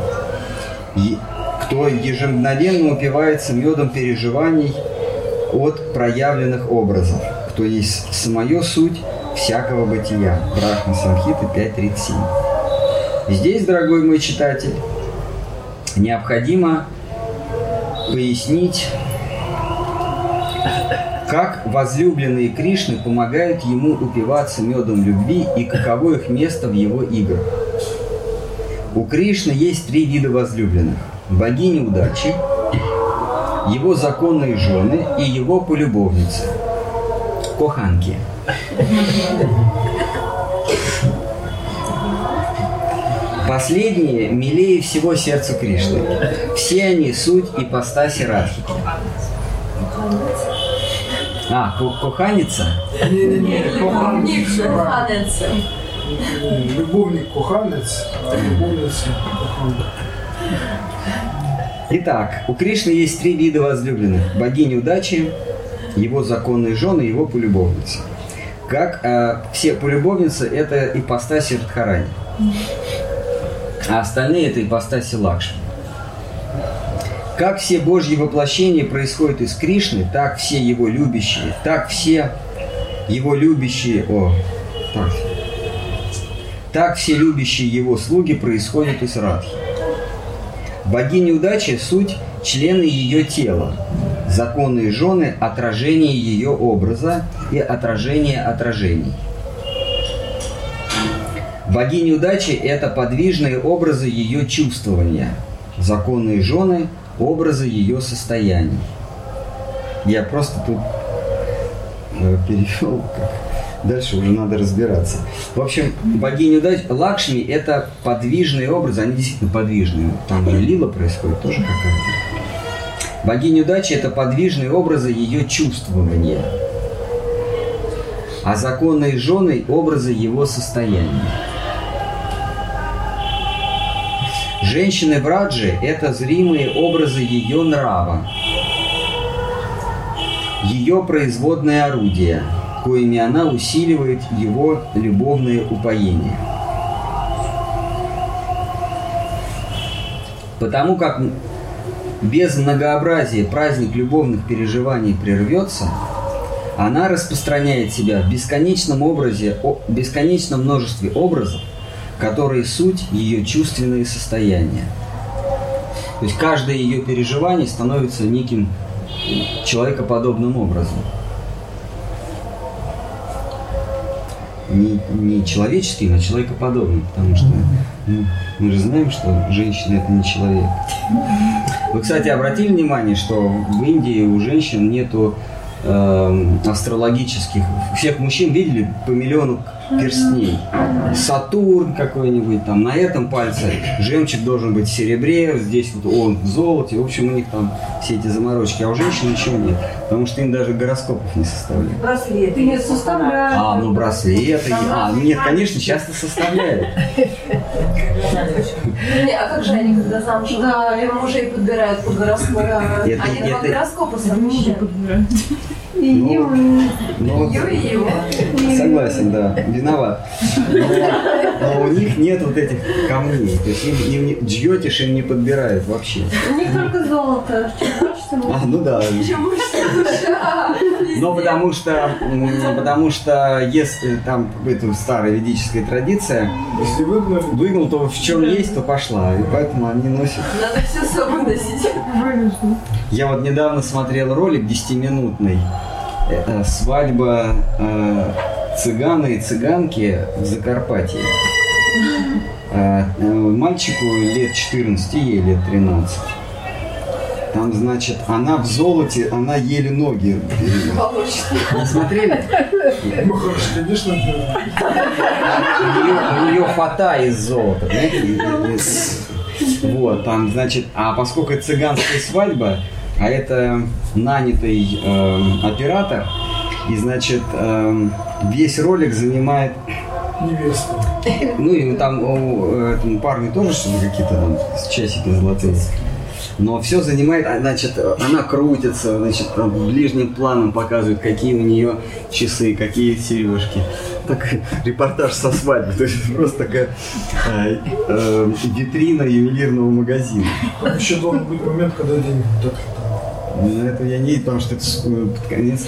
И кто ежемгновенно упивается медом переживаний от проявленных образов, кто есть самое суть всякого бытия. Брахма Самхита 5.37. Здесь, дорогой мой читатель, необходимо пояснить, как возлюбленные Кришны помогают ему упиваться медом любви и каково их место в его играх. У Кришны есть три вида возлюбленных. Богини удачи, его законные жены и его полюбовницы. Коханки. Последние милее всего сердцу Кришны. Все они суть ипостаси Радхики. А, ку- куханица?
Любовник, коханец.
Любовник куханец, а любовница.
Итак, у Кришны есть три вида возлюбленных. Богини удачи, его законные жены и его полюбовницы. Как э, все полюбовницы, это ипостаси Радхарани. А остальные это ипостаси Лакшми. Как все Божьи воплощения происходят из Кришны, так все его любящие, так все его любящие, о, так, так все любящие его слуги происходят из Радхи. Богиня удачи – суть члены ее тела, законные жены – отражение ее образа и отражение отражений. Богиня удачи – это подвижные образы ее чувствования, законные жены – образы ее состояний. Я просто тут э, перевел, как дальше уже надо разбираться. В общем, богиня удачи, Лакшми – это подвижные образы, они действительно подвижные. Там же лила происходит тоже какая-то. Богиня удачи – это подвижные образы ее чувствования, а законные жены – образы его состояния. Женщины в Раджи – это зримые образы ее нрава, ее производное орудие, коими она усиливает его любовное упоение. Потому как без многообразия праздник любовных переживаний прервется, она распространяет себя в бесконечном образе, о- бесконечном множестве образов, которые суть ее чувственные состояния. То есть каждое ее переживание становится неким человекоподобным образом. Не, не человеческим, а человекоподобным, потому что ну, мы же знаем, что женщина это не человек. Вы, кстати, обратили внимание, что в Индии у женщин нету эм, астрологических. Всех мужчин видели по миллиону перстней. Сатурн какой-нибудь там на этом пальце. Жемчуг должен быть в серебре, здесь вот он в золоте. В общем, у них там все эти заморочки. А у женщин ничего нет. Потому что им даже гороскопов не составляют.
Браслеты.
Нет, составляют.
А, ну браслеты. А, нет, конечно, часто составляют.
Не, а как же они, когда замуж да. мужей подбирают под гороскоп? Они
это-
по гороскопу совмещают.
Ну, ну, согласен, да, виноват. Но, но у них нет вот этих камней. То есть им, им не, джьотиш им не подбирают вообще.
У них только золото. Чем больше,
А, ну да. Но потому что, потому что если там это старая ведическая традиция,
Если выгнали,
выгнал, то в чем есть, то пошла. И поэтому они носят.
Надо все с собой носить.
Я вот недавно смотрел ролик 10-минутный. Это свадьба э, цыгана и цыганки в Закарпатье. Э, э, мальчику лет 14, ей лет 13. Там, значит, она в золоте, она еле ноги. Не смотрели?
ну хорошо, конечно.
У нее, фата из золота, Вот, там, значит, а поскольку это цыганская свадьба, а это нанятый эм, оператор, и, значит, эм, весь ролик занимает,
невеста.
ну, и там у этому парню тоже что ли какие-то там часики золотые. Но все занимает, а, значит, она крутится, значит, там ближним планом показывают, какие у нее часы, какие сережки. Так, репортаж со свадьбы, то есть просто такая э, э, витрина ювелирного магазина.
Там еще должен быть момент, когда деньги так
Ну, это я не потому что это э, под конец.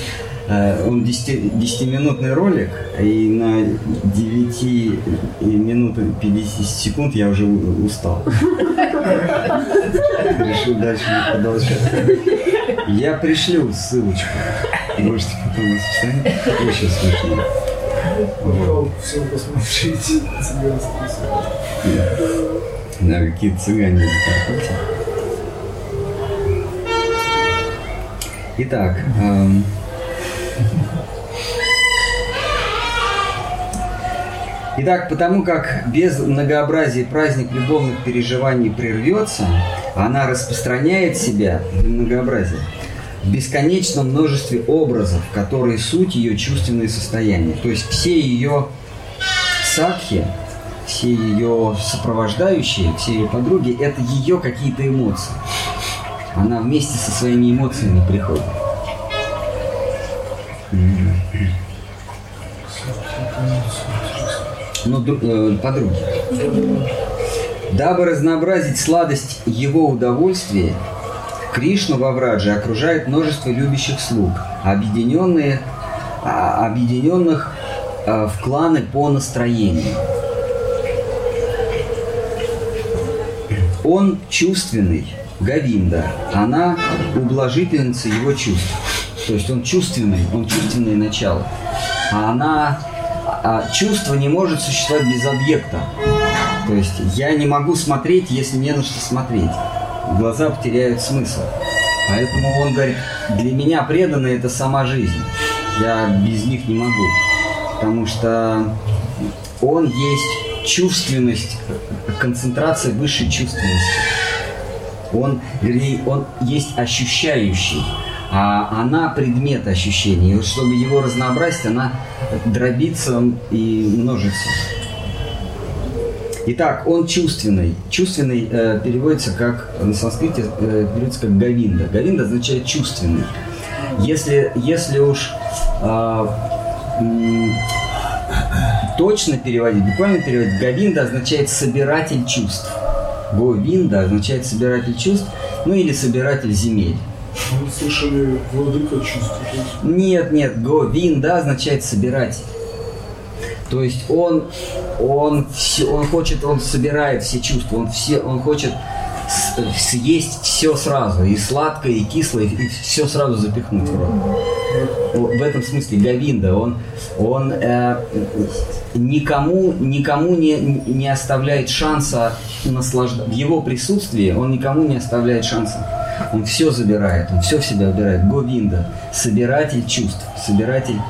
Э, Он 10, минутный ролик, и на 9 минут и 50 секунд я уже устал. *laughs* Решил дальше не продолжать. Я пришлю ссылочку. Можете потом распространить. Очень смешно.
Пожалуйста, всем посмотрите.
Да, какие-то цыгане Закарпатья. Итак, эм, Итак, потому как без многообразия праздник любовных переживаний прервется, она распространяет себя для многообразия в бесконечном множестве образов, которые суть ее чувственные состояния. То есть все ее сакхи, все ее сопровождающие, все ее подруги, это ее какие-то эмоции. Она вместе со своими эмоциями приходит. Дру- э, подруги. Дабы разнообразить сладость его удовольствия, Кришну во Врадже окружает множество любящих слуг, объединенные, а, объединенных а, в кланы по настроению. Он чувственный, Гавинда, она ублажительница его чувств. То есть он чувственный, он чувственное начало. А она, а чувство не может существовать без объекта. То есть я не могу смотреть, если не на что смотреть. Глаза потеряют смысл. Поэтому он говорит, для меня преданные это сама жизнь. Я без них не могу. Потому что он есть чувственность, концентрация высшей чувственности. Он, вернее, он есть ощущающий, а она предмет ощущений. И чтобы его разнообразить, она дробится и множится. Итак, он чувственный. Чувственный э, переводится как на санскрите э, переводится как гавинда. Гавинда означает чувственный. Если, если уж э, точно переводить, буквально переводить, Говинда означает собиратель чувств. Говинда означает собиратель чувств, ну или собиратель земель.
Мы слышали владыка чувств.
Нет, нет, Говинда означает собиратель. То есть он, он, все, он хочет, он собирает все чувства, он, все, он хочет съесть все сразу, и сладкое, и кислое, и все сразу запихнуть в рот. В этом смысле Говинда, он, он э, никому, никому не, не оставляет шанса наслаждаться. В его присутствии он никому не оставляет шанса. Он все забирает, он все в себя выбирает. Говинда, собиратель чувств, собиратель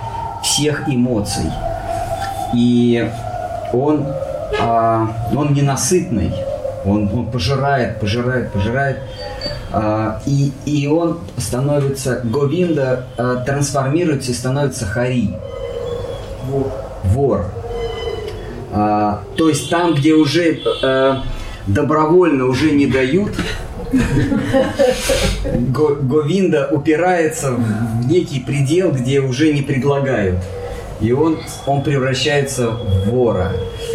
всех эмоций. И он, а, он ненасытный, он, он пожирает, пожирает, пожирает. А, и, и он становится, Говинда а, трансформируется и становится Хари, вор. А, то есть там, где уже э, добровольно уже не дают, Говинда упирается в некий предел, где уже не предлагают. И он, он превращается в вора.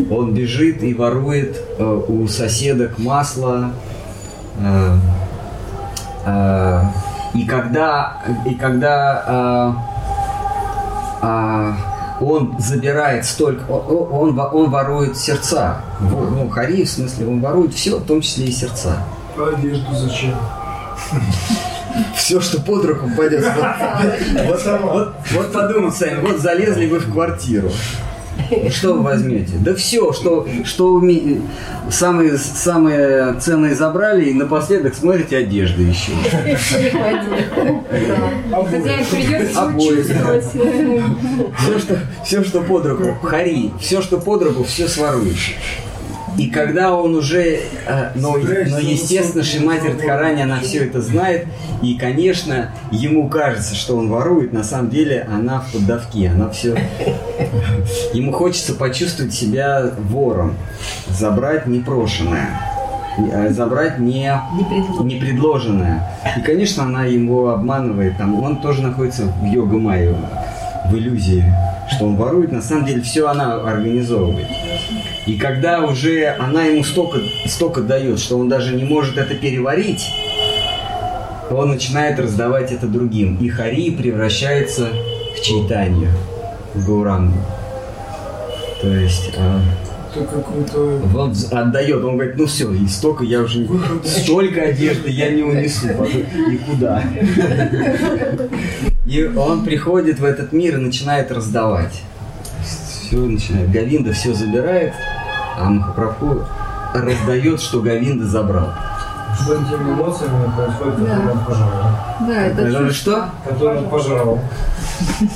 Он бежит и ворует э, у соседок масло. э, э, и когда, и когда э, э, он забирает столько, он, он, он ворует сердца. Во- Ну, Хари, в смысле, он ворует все, в том числе и сердца.
А одежду зачем?
Все, что под руку пойдет. Вот, подумайте сами, вот залезли вы в квартиру. Что вы возьмете? Да все, что, что уме- самые, самые ценные забрали, и напоследок смотрите одежду еще.
Хозяин придет
все, что под руку, хари, все, что под руку, все своруешь. И когда он уже, э, но, но естественно, Шиматер Тхарани, она все это знает, и, конечно, ему кажется, что он ворует, на самом деле она в поддавке, она все... Ему хочется почувствовать себя вором, забрать непрошенное, э, забрать не, не предложенное. И, конечно, она его обманывает, там, он тоже находится в йога майю, в иллюзии, что он ворует, на самом деле все она организовывает. И когда уже она ему столько, столько дает, что он даже не может это переварить, он начинает раздавать это другим. И Хари превращается в чайтанью, в Гаурангу. То есть а, он отдает, он говорит, ну все, и столько я уже не... Столько одежды я не унесу никуда. *laughs* И он приходит в этот мир и начинает раздавать. Все начинает. Гавинда все забирает, а Махапрабху раздает, что Гавинда забрал.
С этими эмоциями происходит, который он пожрал.
Да, это чувство.
что?
Который он пожрал.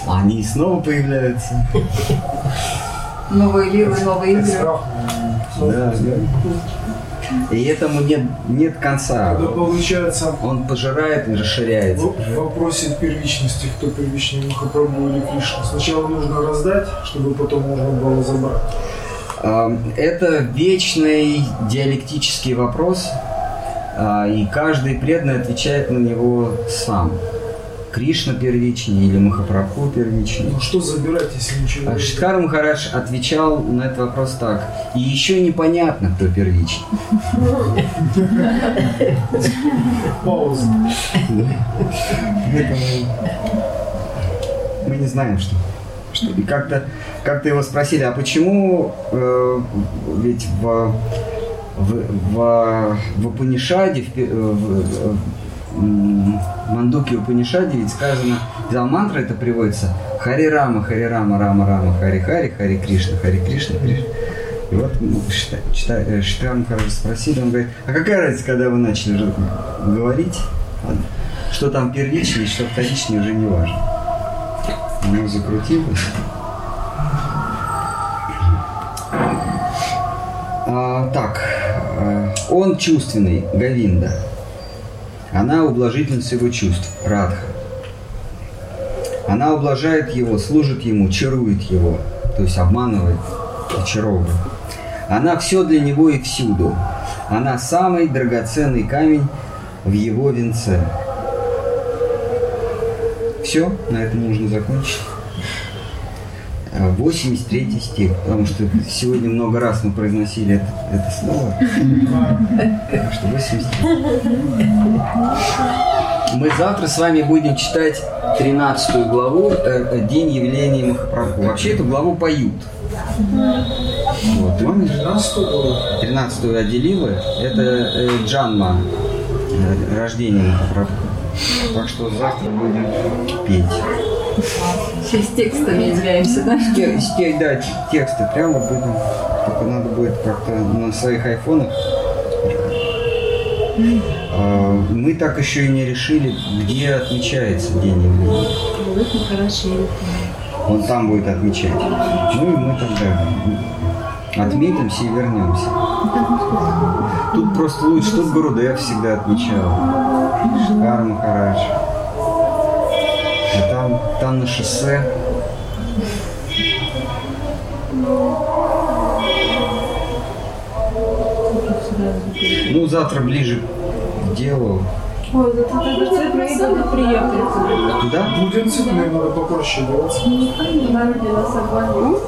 Они снова появляются.
Новые лиры, новые игры.
Да, да. И этому нет, нет конца.
Когда получается
Он пожирает и расширяется.
в в вопросе первичности, кто первичнее Махапрабху или Кришна. Сначала нужно раздать, чтобы потом можно было забрать.
Это вечный диалектический вопрос, а, и каждый преданный отвечает на него сам. Кришна первичнее или Махапрабху первичнее.
Ну что забирать, если ничего
А
не
Шиткар Махарадж отвечал на этот вопрос так. И еще непонятно, кто первичный.
Пауза. *laughs*
Мы не знаем, что. Что. И как-то как его спросили, а почему э, ведь в, в, в, в Упанишаде, в, пе- в, в, м, Мандуке Упанишаде ведь сказано, за мантры это приводится Хари Рама, Хари Рама, Рама Рама, Хари Хари, Хари Кришна, Хари Кришна, Кришна. И вот ну, Шита- Чита- э, Шитрам, кажется, спросили, он говорит, а какая разница, когда вы начали говорить, что там первичнее, что вторичнее, уже не важно. Ну, закрутилось. А, так, э, он чувственный, Гавинда. Она ублажительница его чувств, Радха. Она ублажает его, служит ему, чарует его, то есть обманывает, очаровывает. Она все для него и всюду. Она самый драгоценный камень в его венце. Все, на этом нужно закончить. А, 83 стих, потому что сегодня много раз мы произносили это, это слово. Так что 83. Мы завтра с вами будем читать 13 главу э, э, «День явления Махапрабху». Вообще эту главу поют. Вот, помнишь?
13 года.
13 отделила, это э, Джанма, э, рождение Махапрабху. Так что завтра будем петь.
С текстами измеряемся, да?
Те- с те- да, те- тексты прямо будем. Только надо будет как-то на своих айфонах. А, Мы так еще и не решили, где отмечается день явления. Он там будет отмечать. Ну и мы тогда отметимся и вернемся. Тут просто лучше, тут Гурудев всегда отмечал. Шикар Махарадж. А там, там на шоссе Ну, завтра ближе к делу.
Ой, вот это цветные годы приехали.
Туда?
Блуденцитные надо попроще делать.
Народе нас обманул.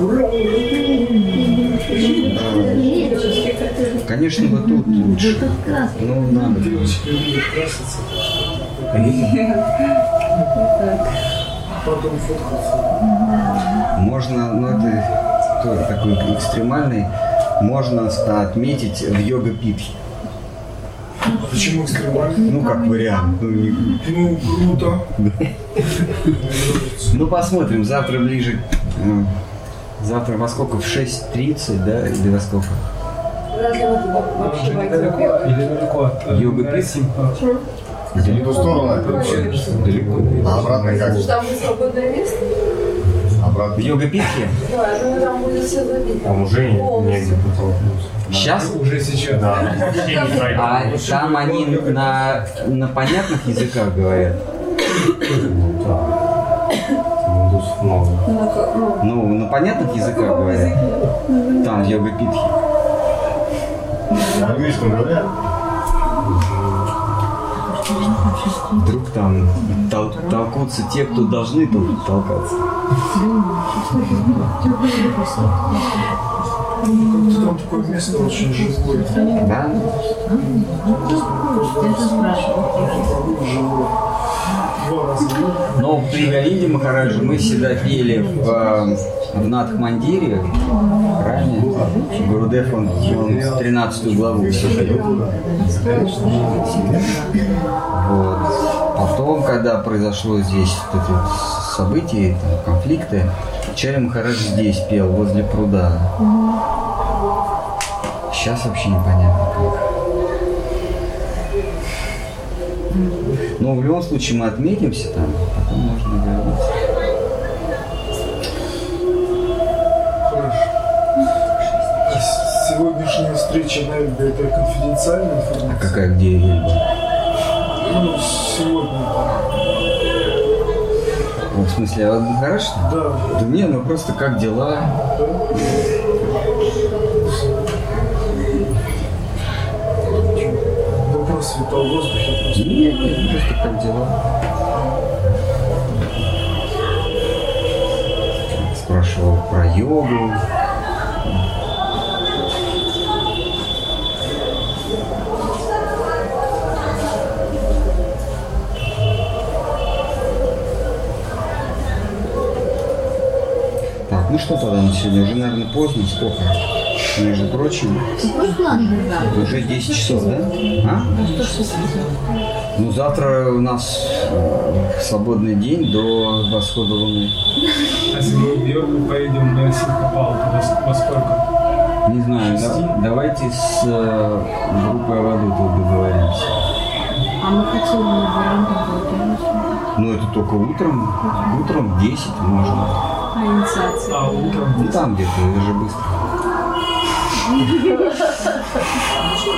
Конечно, вот тут лучше. Ну, надо.
Девочки любят краситься. Потом фоткаться.
Можно, ну это тоже такой экстремальный, можно отметить в йога питхе.
Почему экстремально?
Ну, как вариант. Ну, не-
Ну, круто.
ну, посмотрим, завтра ближе. э, Завтра во сколько? В 6.30, да? Или во сколько?
Вообще
Недалеко
войдем.
или далеко от
Йога пит?
Россимпа?
Не в ту сторону, а
Далеко.
А обратно как?
Там свободное место?
В
Обратно.
йога питхе?
Да, я думаю, там будет все забито.
Там уже не- негде протолкнуться.
Сейчас?
Уже сейчас.
Да.
А там они на, на понятных языках говорят.
Ну, да. Индусов много.
Ну, на понятных языках говорят. Там в йога питхе.
На английском говорят?
Вдруг там тол- толкутся те, кто должны тол- толкаться.
Там такое место очень живое.
Да?
Был.
Но при Галинде Махараджи мы всегда пели в, э, в Надхмандире, ранее. Гурудев, он, он 13 главу поет. Вот. Потом, когда произошло здесь вот эти вот события, там, конфликты, Чарри Махарадж здесь пел, возле пруда. Сейчас вообще непонятно как. Но в любом случае мы отметимся там, потом можно вернуться.
Хорошо. А Сегодняшняя встреча на Эльбе это конфиденциальная
А
информация?
какая где Эльба?
Ну, сегодня.
Ну, В смысле, а вот хорошо?
Да.
Да не, ну просто как дела?
Вопрос витал в воздухе просто.
Нет, нет, просто как дела. Спрашивал про йогу. Что тогда на сегодня? Уже, наверное, поздно. Сколько? Между прочим, уже 10 часов, да? А? Ну, завтра у нас э, свободный день до восхода луны.
А мы в поедем на Синхапал, то во, сколько?
Не знаю, да- давайте с э, группой Аваду тут договоримся.
А мы хотели на веранду
Ну, это только утром. Утром в 10 можно.
А инициация?
А утром
Ну, там где-то, это же быстро. *laughs*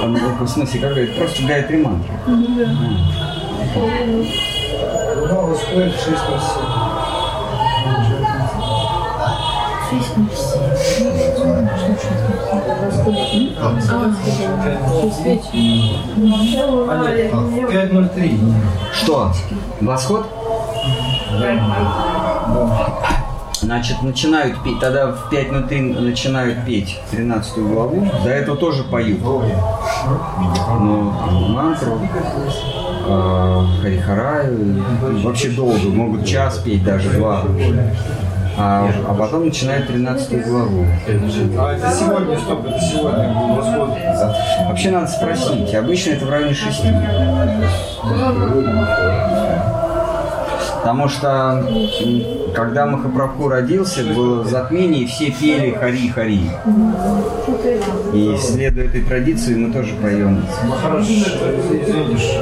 А, ну, В смысле, как это? Просто гайатри мантра.
Луна восходит 6 на
5.03.
Что? Восход? Значит, начинают петь, тогда в 5 на 3 начинают петь 13 главу. До этого тоже поют. Ну, мантру, э, Харихараю. Вообще долго, могут час петь, даже два. А, а потом начинают 13 главу.
А это сегодня, стоп, это сегодня был.
Вообще надо спросить. Обычно это в районе 6. Потому что когда Махапрабху родился, было затмение, и все пели Хари-Хари. И следуя этой традиции мы тоже поем.
Махарадж, извинишь,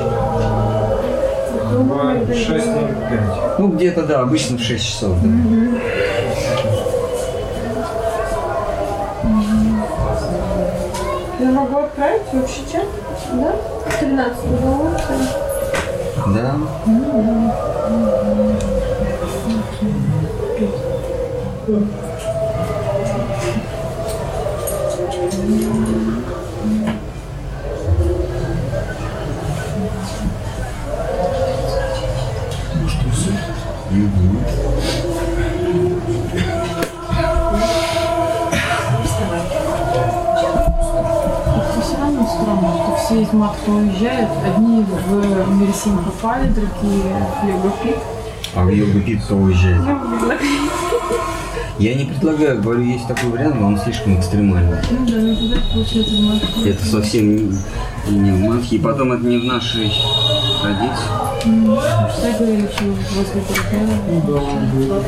6.05.
Ну, где-то, да, обычно в 6 часов. Да.
Я могу отправить в общий чат, да? 13 главу.
Да
все из МАК уезжают, одни в Мерсин попали, другие в Лего Пит.
А в йогу кто уезжает?
Ну,
Я не предлагаю, говорю, есть такой вариант, но он слишком экстремальный.
Ну да, ну туда получается в.
Это совсем не, не в Мадхи, и потом это не в нашей традиции.
М, Что говорили, что возле Бургера?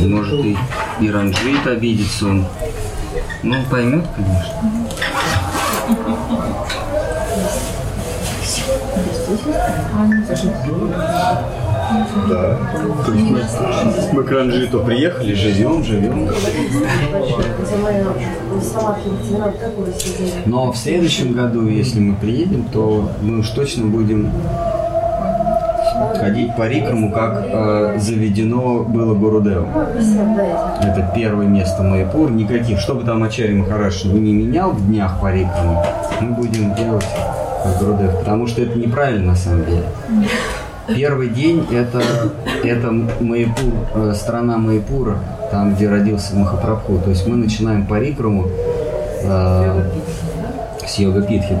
Может и, и Ранжит обидится он. Ну, он поймет, конечно.
Да.
То есть мы, мы к Ранжиту приехали, живем, живем. Но в следующем году, если мы приедем, то мы уж точно будем ходить по Рикраму, как э, заведено было Гурудевом. Это первое место Майпур. Никаких, что бы там Ачари Махараш не менял в днях по Рикраму, мы будем делать как Гурудев, потому что это неправильно на самом деле. Первый день это, это Майпур, э, страна Майпура, там, где родился Махапрабху. То есть мы начинаем по э, с йога Питхи.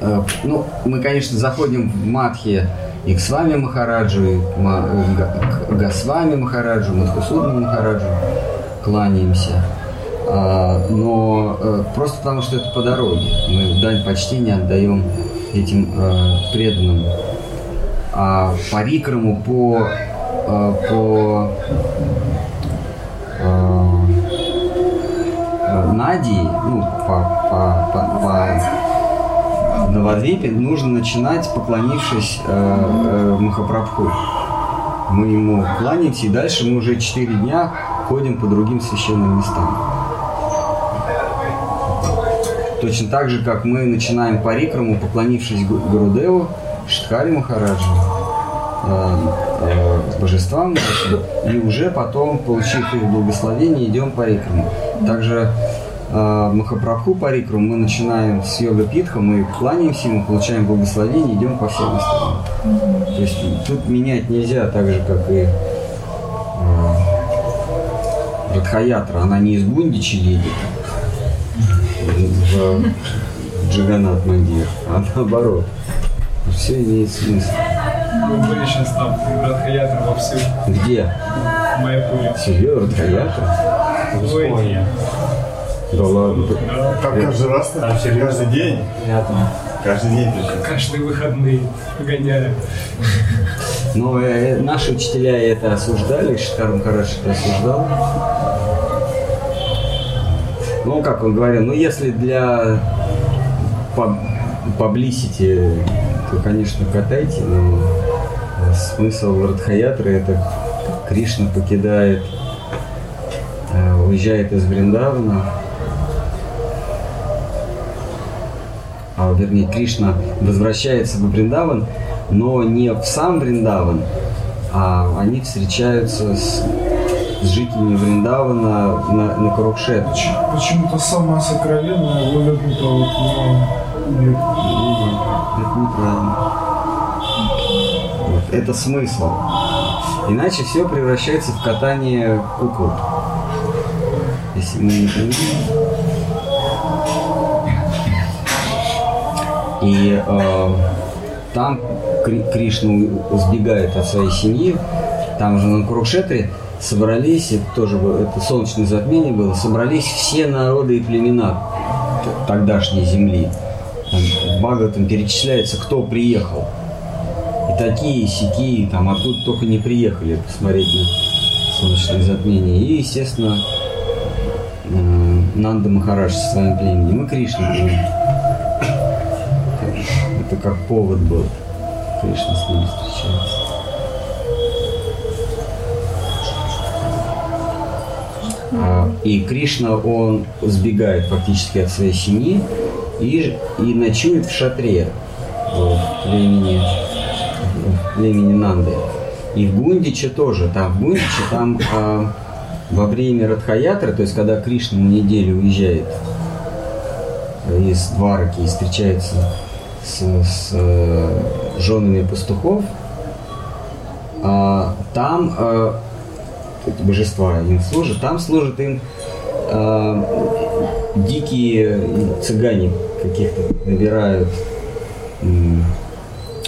Э, ну, мы, конечно, заходим в Мадхи и к Свами Махараджу, и к, Ма- э, к Госвами Махараджу, Мадхусудну Махараджу кланяемся. А, но э, просто потому, что это по дороге. Мы дань почтения отдаем этим э, преданным. А по Рикраму, по, э, по э, Надии, ну, по, по, по, по Новодвипе нужно начинать, поклонившись э, э, Махапрабху. Мы ему кланяемся, и дальше мы уже четыре дня ходим по другим священным местам. Точно так же, как мы начинаем по Рикраму, поклонившись Гу- Гурудеву, Штхари Махараджу, э, э, божествам и уже потом, получив их благословение, идем по Рикраму. Также э, Махапрабху по Рикраму мы начинаем с йога Питха, мы кланяемся ему, получаем благословение, идем по всем остальным. То есть тут менять нельзя, так же, как и э, Радхаятра, она не из Гундичи едет в Джаганат Мандир, а наоборот. Все имеет смысл.
Мы были сейчас там, Радхаятра вовсю.
Где?
В Майапуре.
Серьезно, Радхаятра?
Ой.
Да ладно.
Там каждый раз, каждый день. Каждый день причем.
Каждые выходные гоняем.
Но э, наши учителя это осуждали, Шиткар Махарадж это осуждал. Ну, как он говорил, ну, если для publicity, то, конечно, катайте, но э, смысл Радхаятры это Кришна покидает, э, уезжает из Вриндавана, а вернее Кришна возвращается в Вриндаван, но не в сам Вриндаван, а они встречаются с, с жителями Вриндавана на, на Курукшетре.
Почему-то самое сокровенное вывернуто вот на мир.
Это неправильно. Вот, это смысл. Иначе все превращается в катание кукол. Если мы не понимаем. И э, там Кри- Кришна сбегает от своей семьи. Там же на Курукшетре собрались, это тоже это солнечное затмение было, собрались все народы и племена тогдашней земли. Там в Бхагаватам перечисляется, кто приехал. И такие, и сякие, там откуда только не приехали посмотреть на солнечное затмение. И, естественно, э, Нанда Махарадж со своим племенем. И Кришна. Это как повод был. Кришна с ними встречается. И Кришна, он сбегает фактически от своей семьи и, и ночует в шатре в племени, племени Нанды. И в Гундиче тоже. Там в Гундиче, там а, во время Радхаятры, то есть когда Кришна на неделю уезжает из Двараки и встречается с, с э, женами пастухов, а, там э, эти божества им служат, там служат им э, дикие цыгане, каких-то набирают м,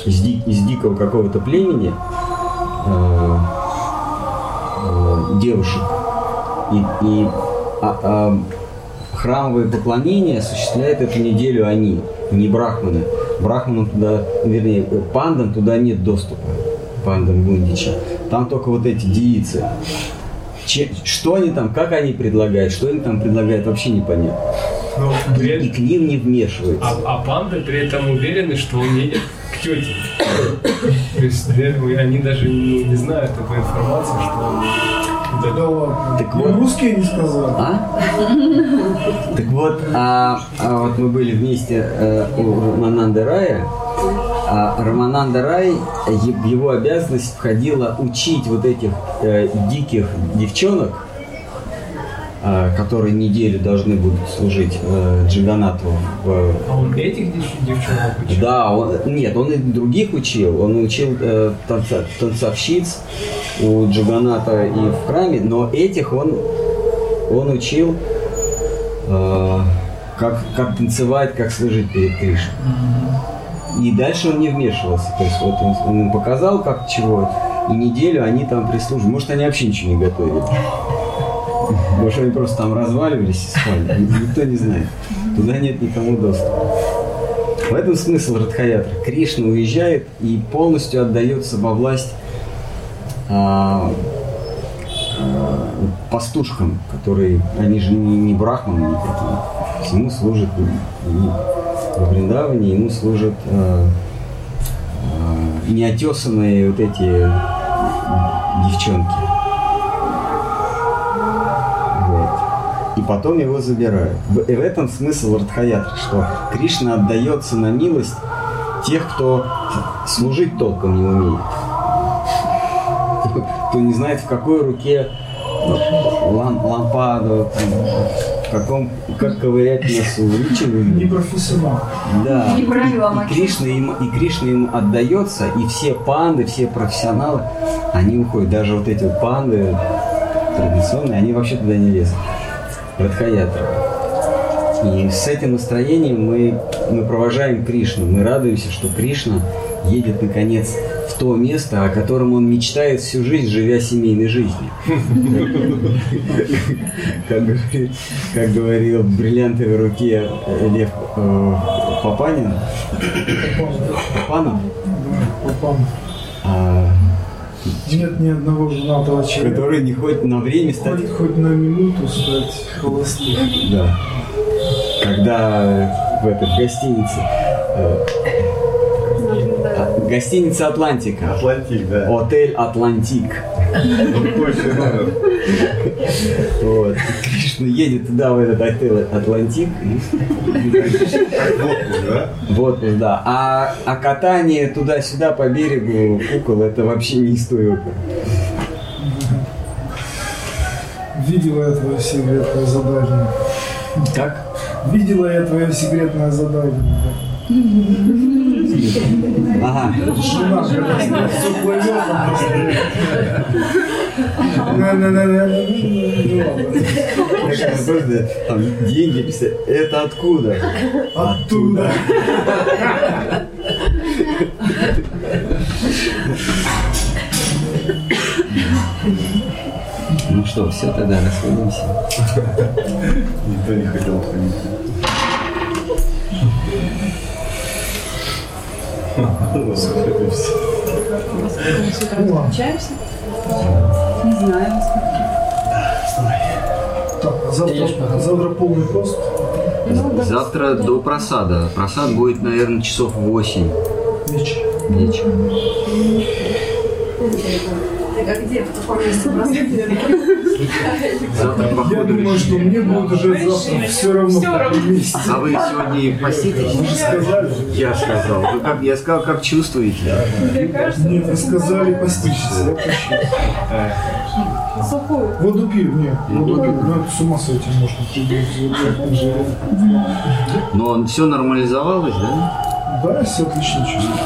из, ди- из дикого какого-то племени э, э, девушек. И, и а- а, храмовые поклонения осуществляют эту неделю они, не брахманы. Брахманам туда, вернее, пандам туда нет доступа, пандам Гундича. Там только вот эти девицы. Че- что они там, как они предлагают, что они там предлагают, вообще непонятно.
Но при
И к ним не вмешиваются.
А, а панды при этом уверены, что он едет к тете. То есть они даже ну, не знают такой информации, что он
Да.
Так
Ну,
вот.
русские не сказали.
А? Так вот, а, а вот мы были вместе э, у Рамананда Рая, Рамананда Рай, его обязанность входила учить вот этих э, диких девчонок, а, которые неделю должны будут служить э, Джиганату в,
А он этих дев- девчонок учил?
да, он, нет, он и других учил. Он учил э, танца- танцовщиц у Джаганата и в храме, но этих он, он учил, э, как, как танцевать, как служить перед Кришной. И дальше он не вмешивался. То есть вот он, он показал, как чего, и неделю они там прислуживали. Может, они вообще ничего не готовили. Может, они просто там разваливались и спали. Никто не знает. Туда нет никому доступа. В этом смысл Радхаятра. Кришна уезжает и полностью отдается во власть а, а, пастушкам, которые, они же не, не брахманы никакие. Ему служат и во Вриндаване, ему служат а, а, неотесанные вот эти девчонки. Вот. И потом его забирают. В- И в этом смысл Радхаятры, что Кришна отдается на милость тех, кто служить толком не умеет. Кто не знает, в какой руке лам- лампаду, в каком, как ковырять носу, не
профессионал.
Да.
Не
И,
правила
и
мочи.
Кришна им, и Кришна им отдается, и все панды, все профессионалы, они уходят. Даже вот эти вот панды традиционные, они вообще туда не лезут. Радхаятра. И с этим настроением мы, мы провожаем Кришну. Мы радуемся, что Кришна едет наконец в то место, о котором он мечтает всю жизнь, живя семейной жизнью. *laughs* Как говори- Как говорил в бриллиантовой руке э, Лев э, Папанин. Папанов? А,
Нет ни одного женатого человека.
Который не хоть на время стать
Хоть, хоть на минуту стать холостым.
Да. Когда в этой гостинице. Гостиница Атлантика.
Атлантик, да.
Отель Атлантик. Вот. Кришна едет туда, в этот отель Атлантик.
Отпуск, да?
В отпуск, да. А, а катание туда-сюда по берегу кукол это вообще не оперы.
Видела я твое секретное задание.
Как?
Видела я твое секретное задание.
Ага. Там деньги писать. Это откуда?
Оттуда.
Ну что, все тогда расходимся.
Никто не хотел отходить.
С утра встречаемся?
Не знаю.
Так, завтра, завтра полный пост.
Завтра до просада. Просад будет, наверное, часов 8
Вечер.
вечера.
А где? В каком месте *laughs*
Я думаю, что мне будет уже завтра все равно.
А вы сегодня поститесь?
Вы же сказали.
Я сказал. Вы как, я сказал, как чувствуете?
Нет, вы сказали постичься.
Сухую.
Воду пью, нет. Воду пью. Ну, с ума сойти можно.
Но все нормализовалось, да?
Да, себя отлично чувствую.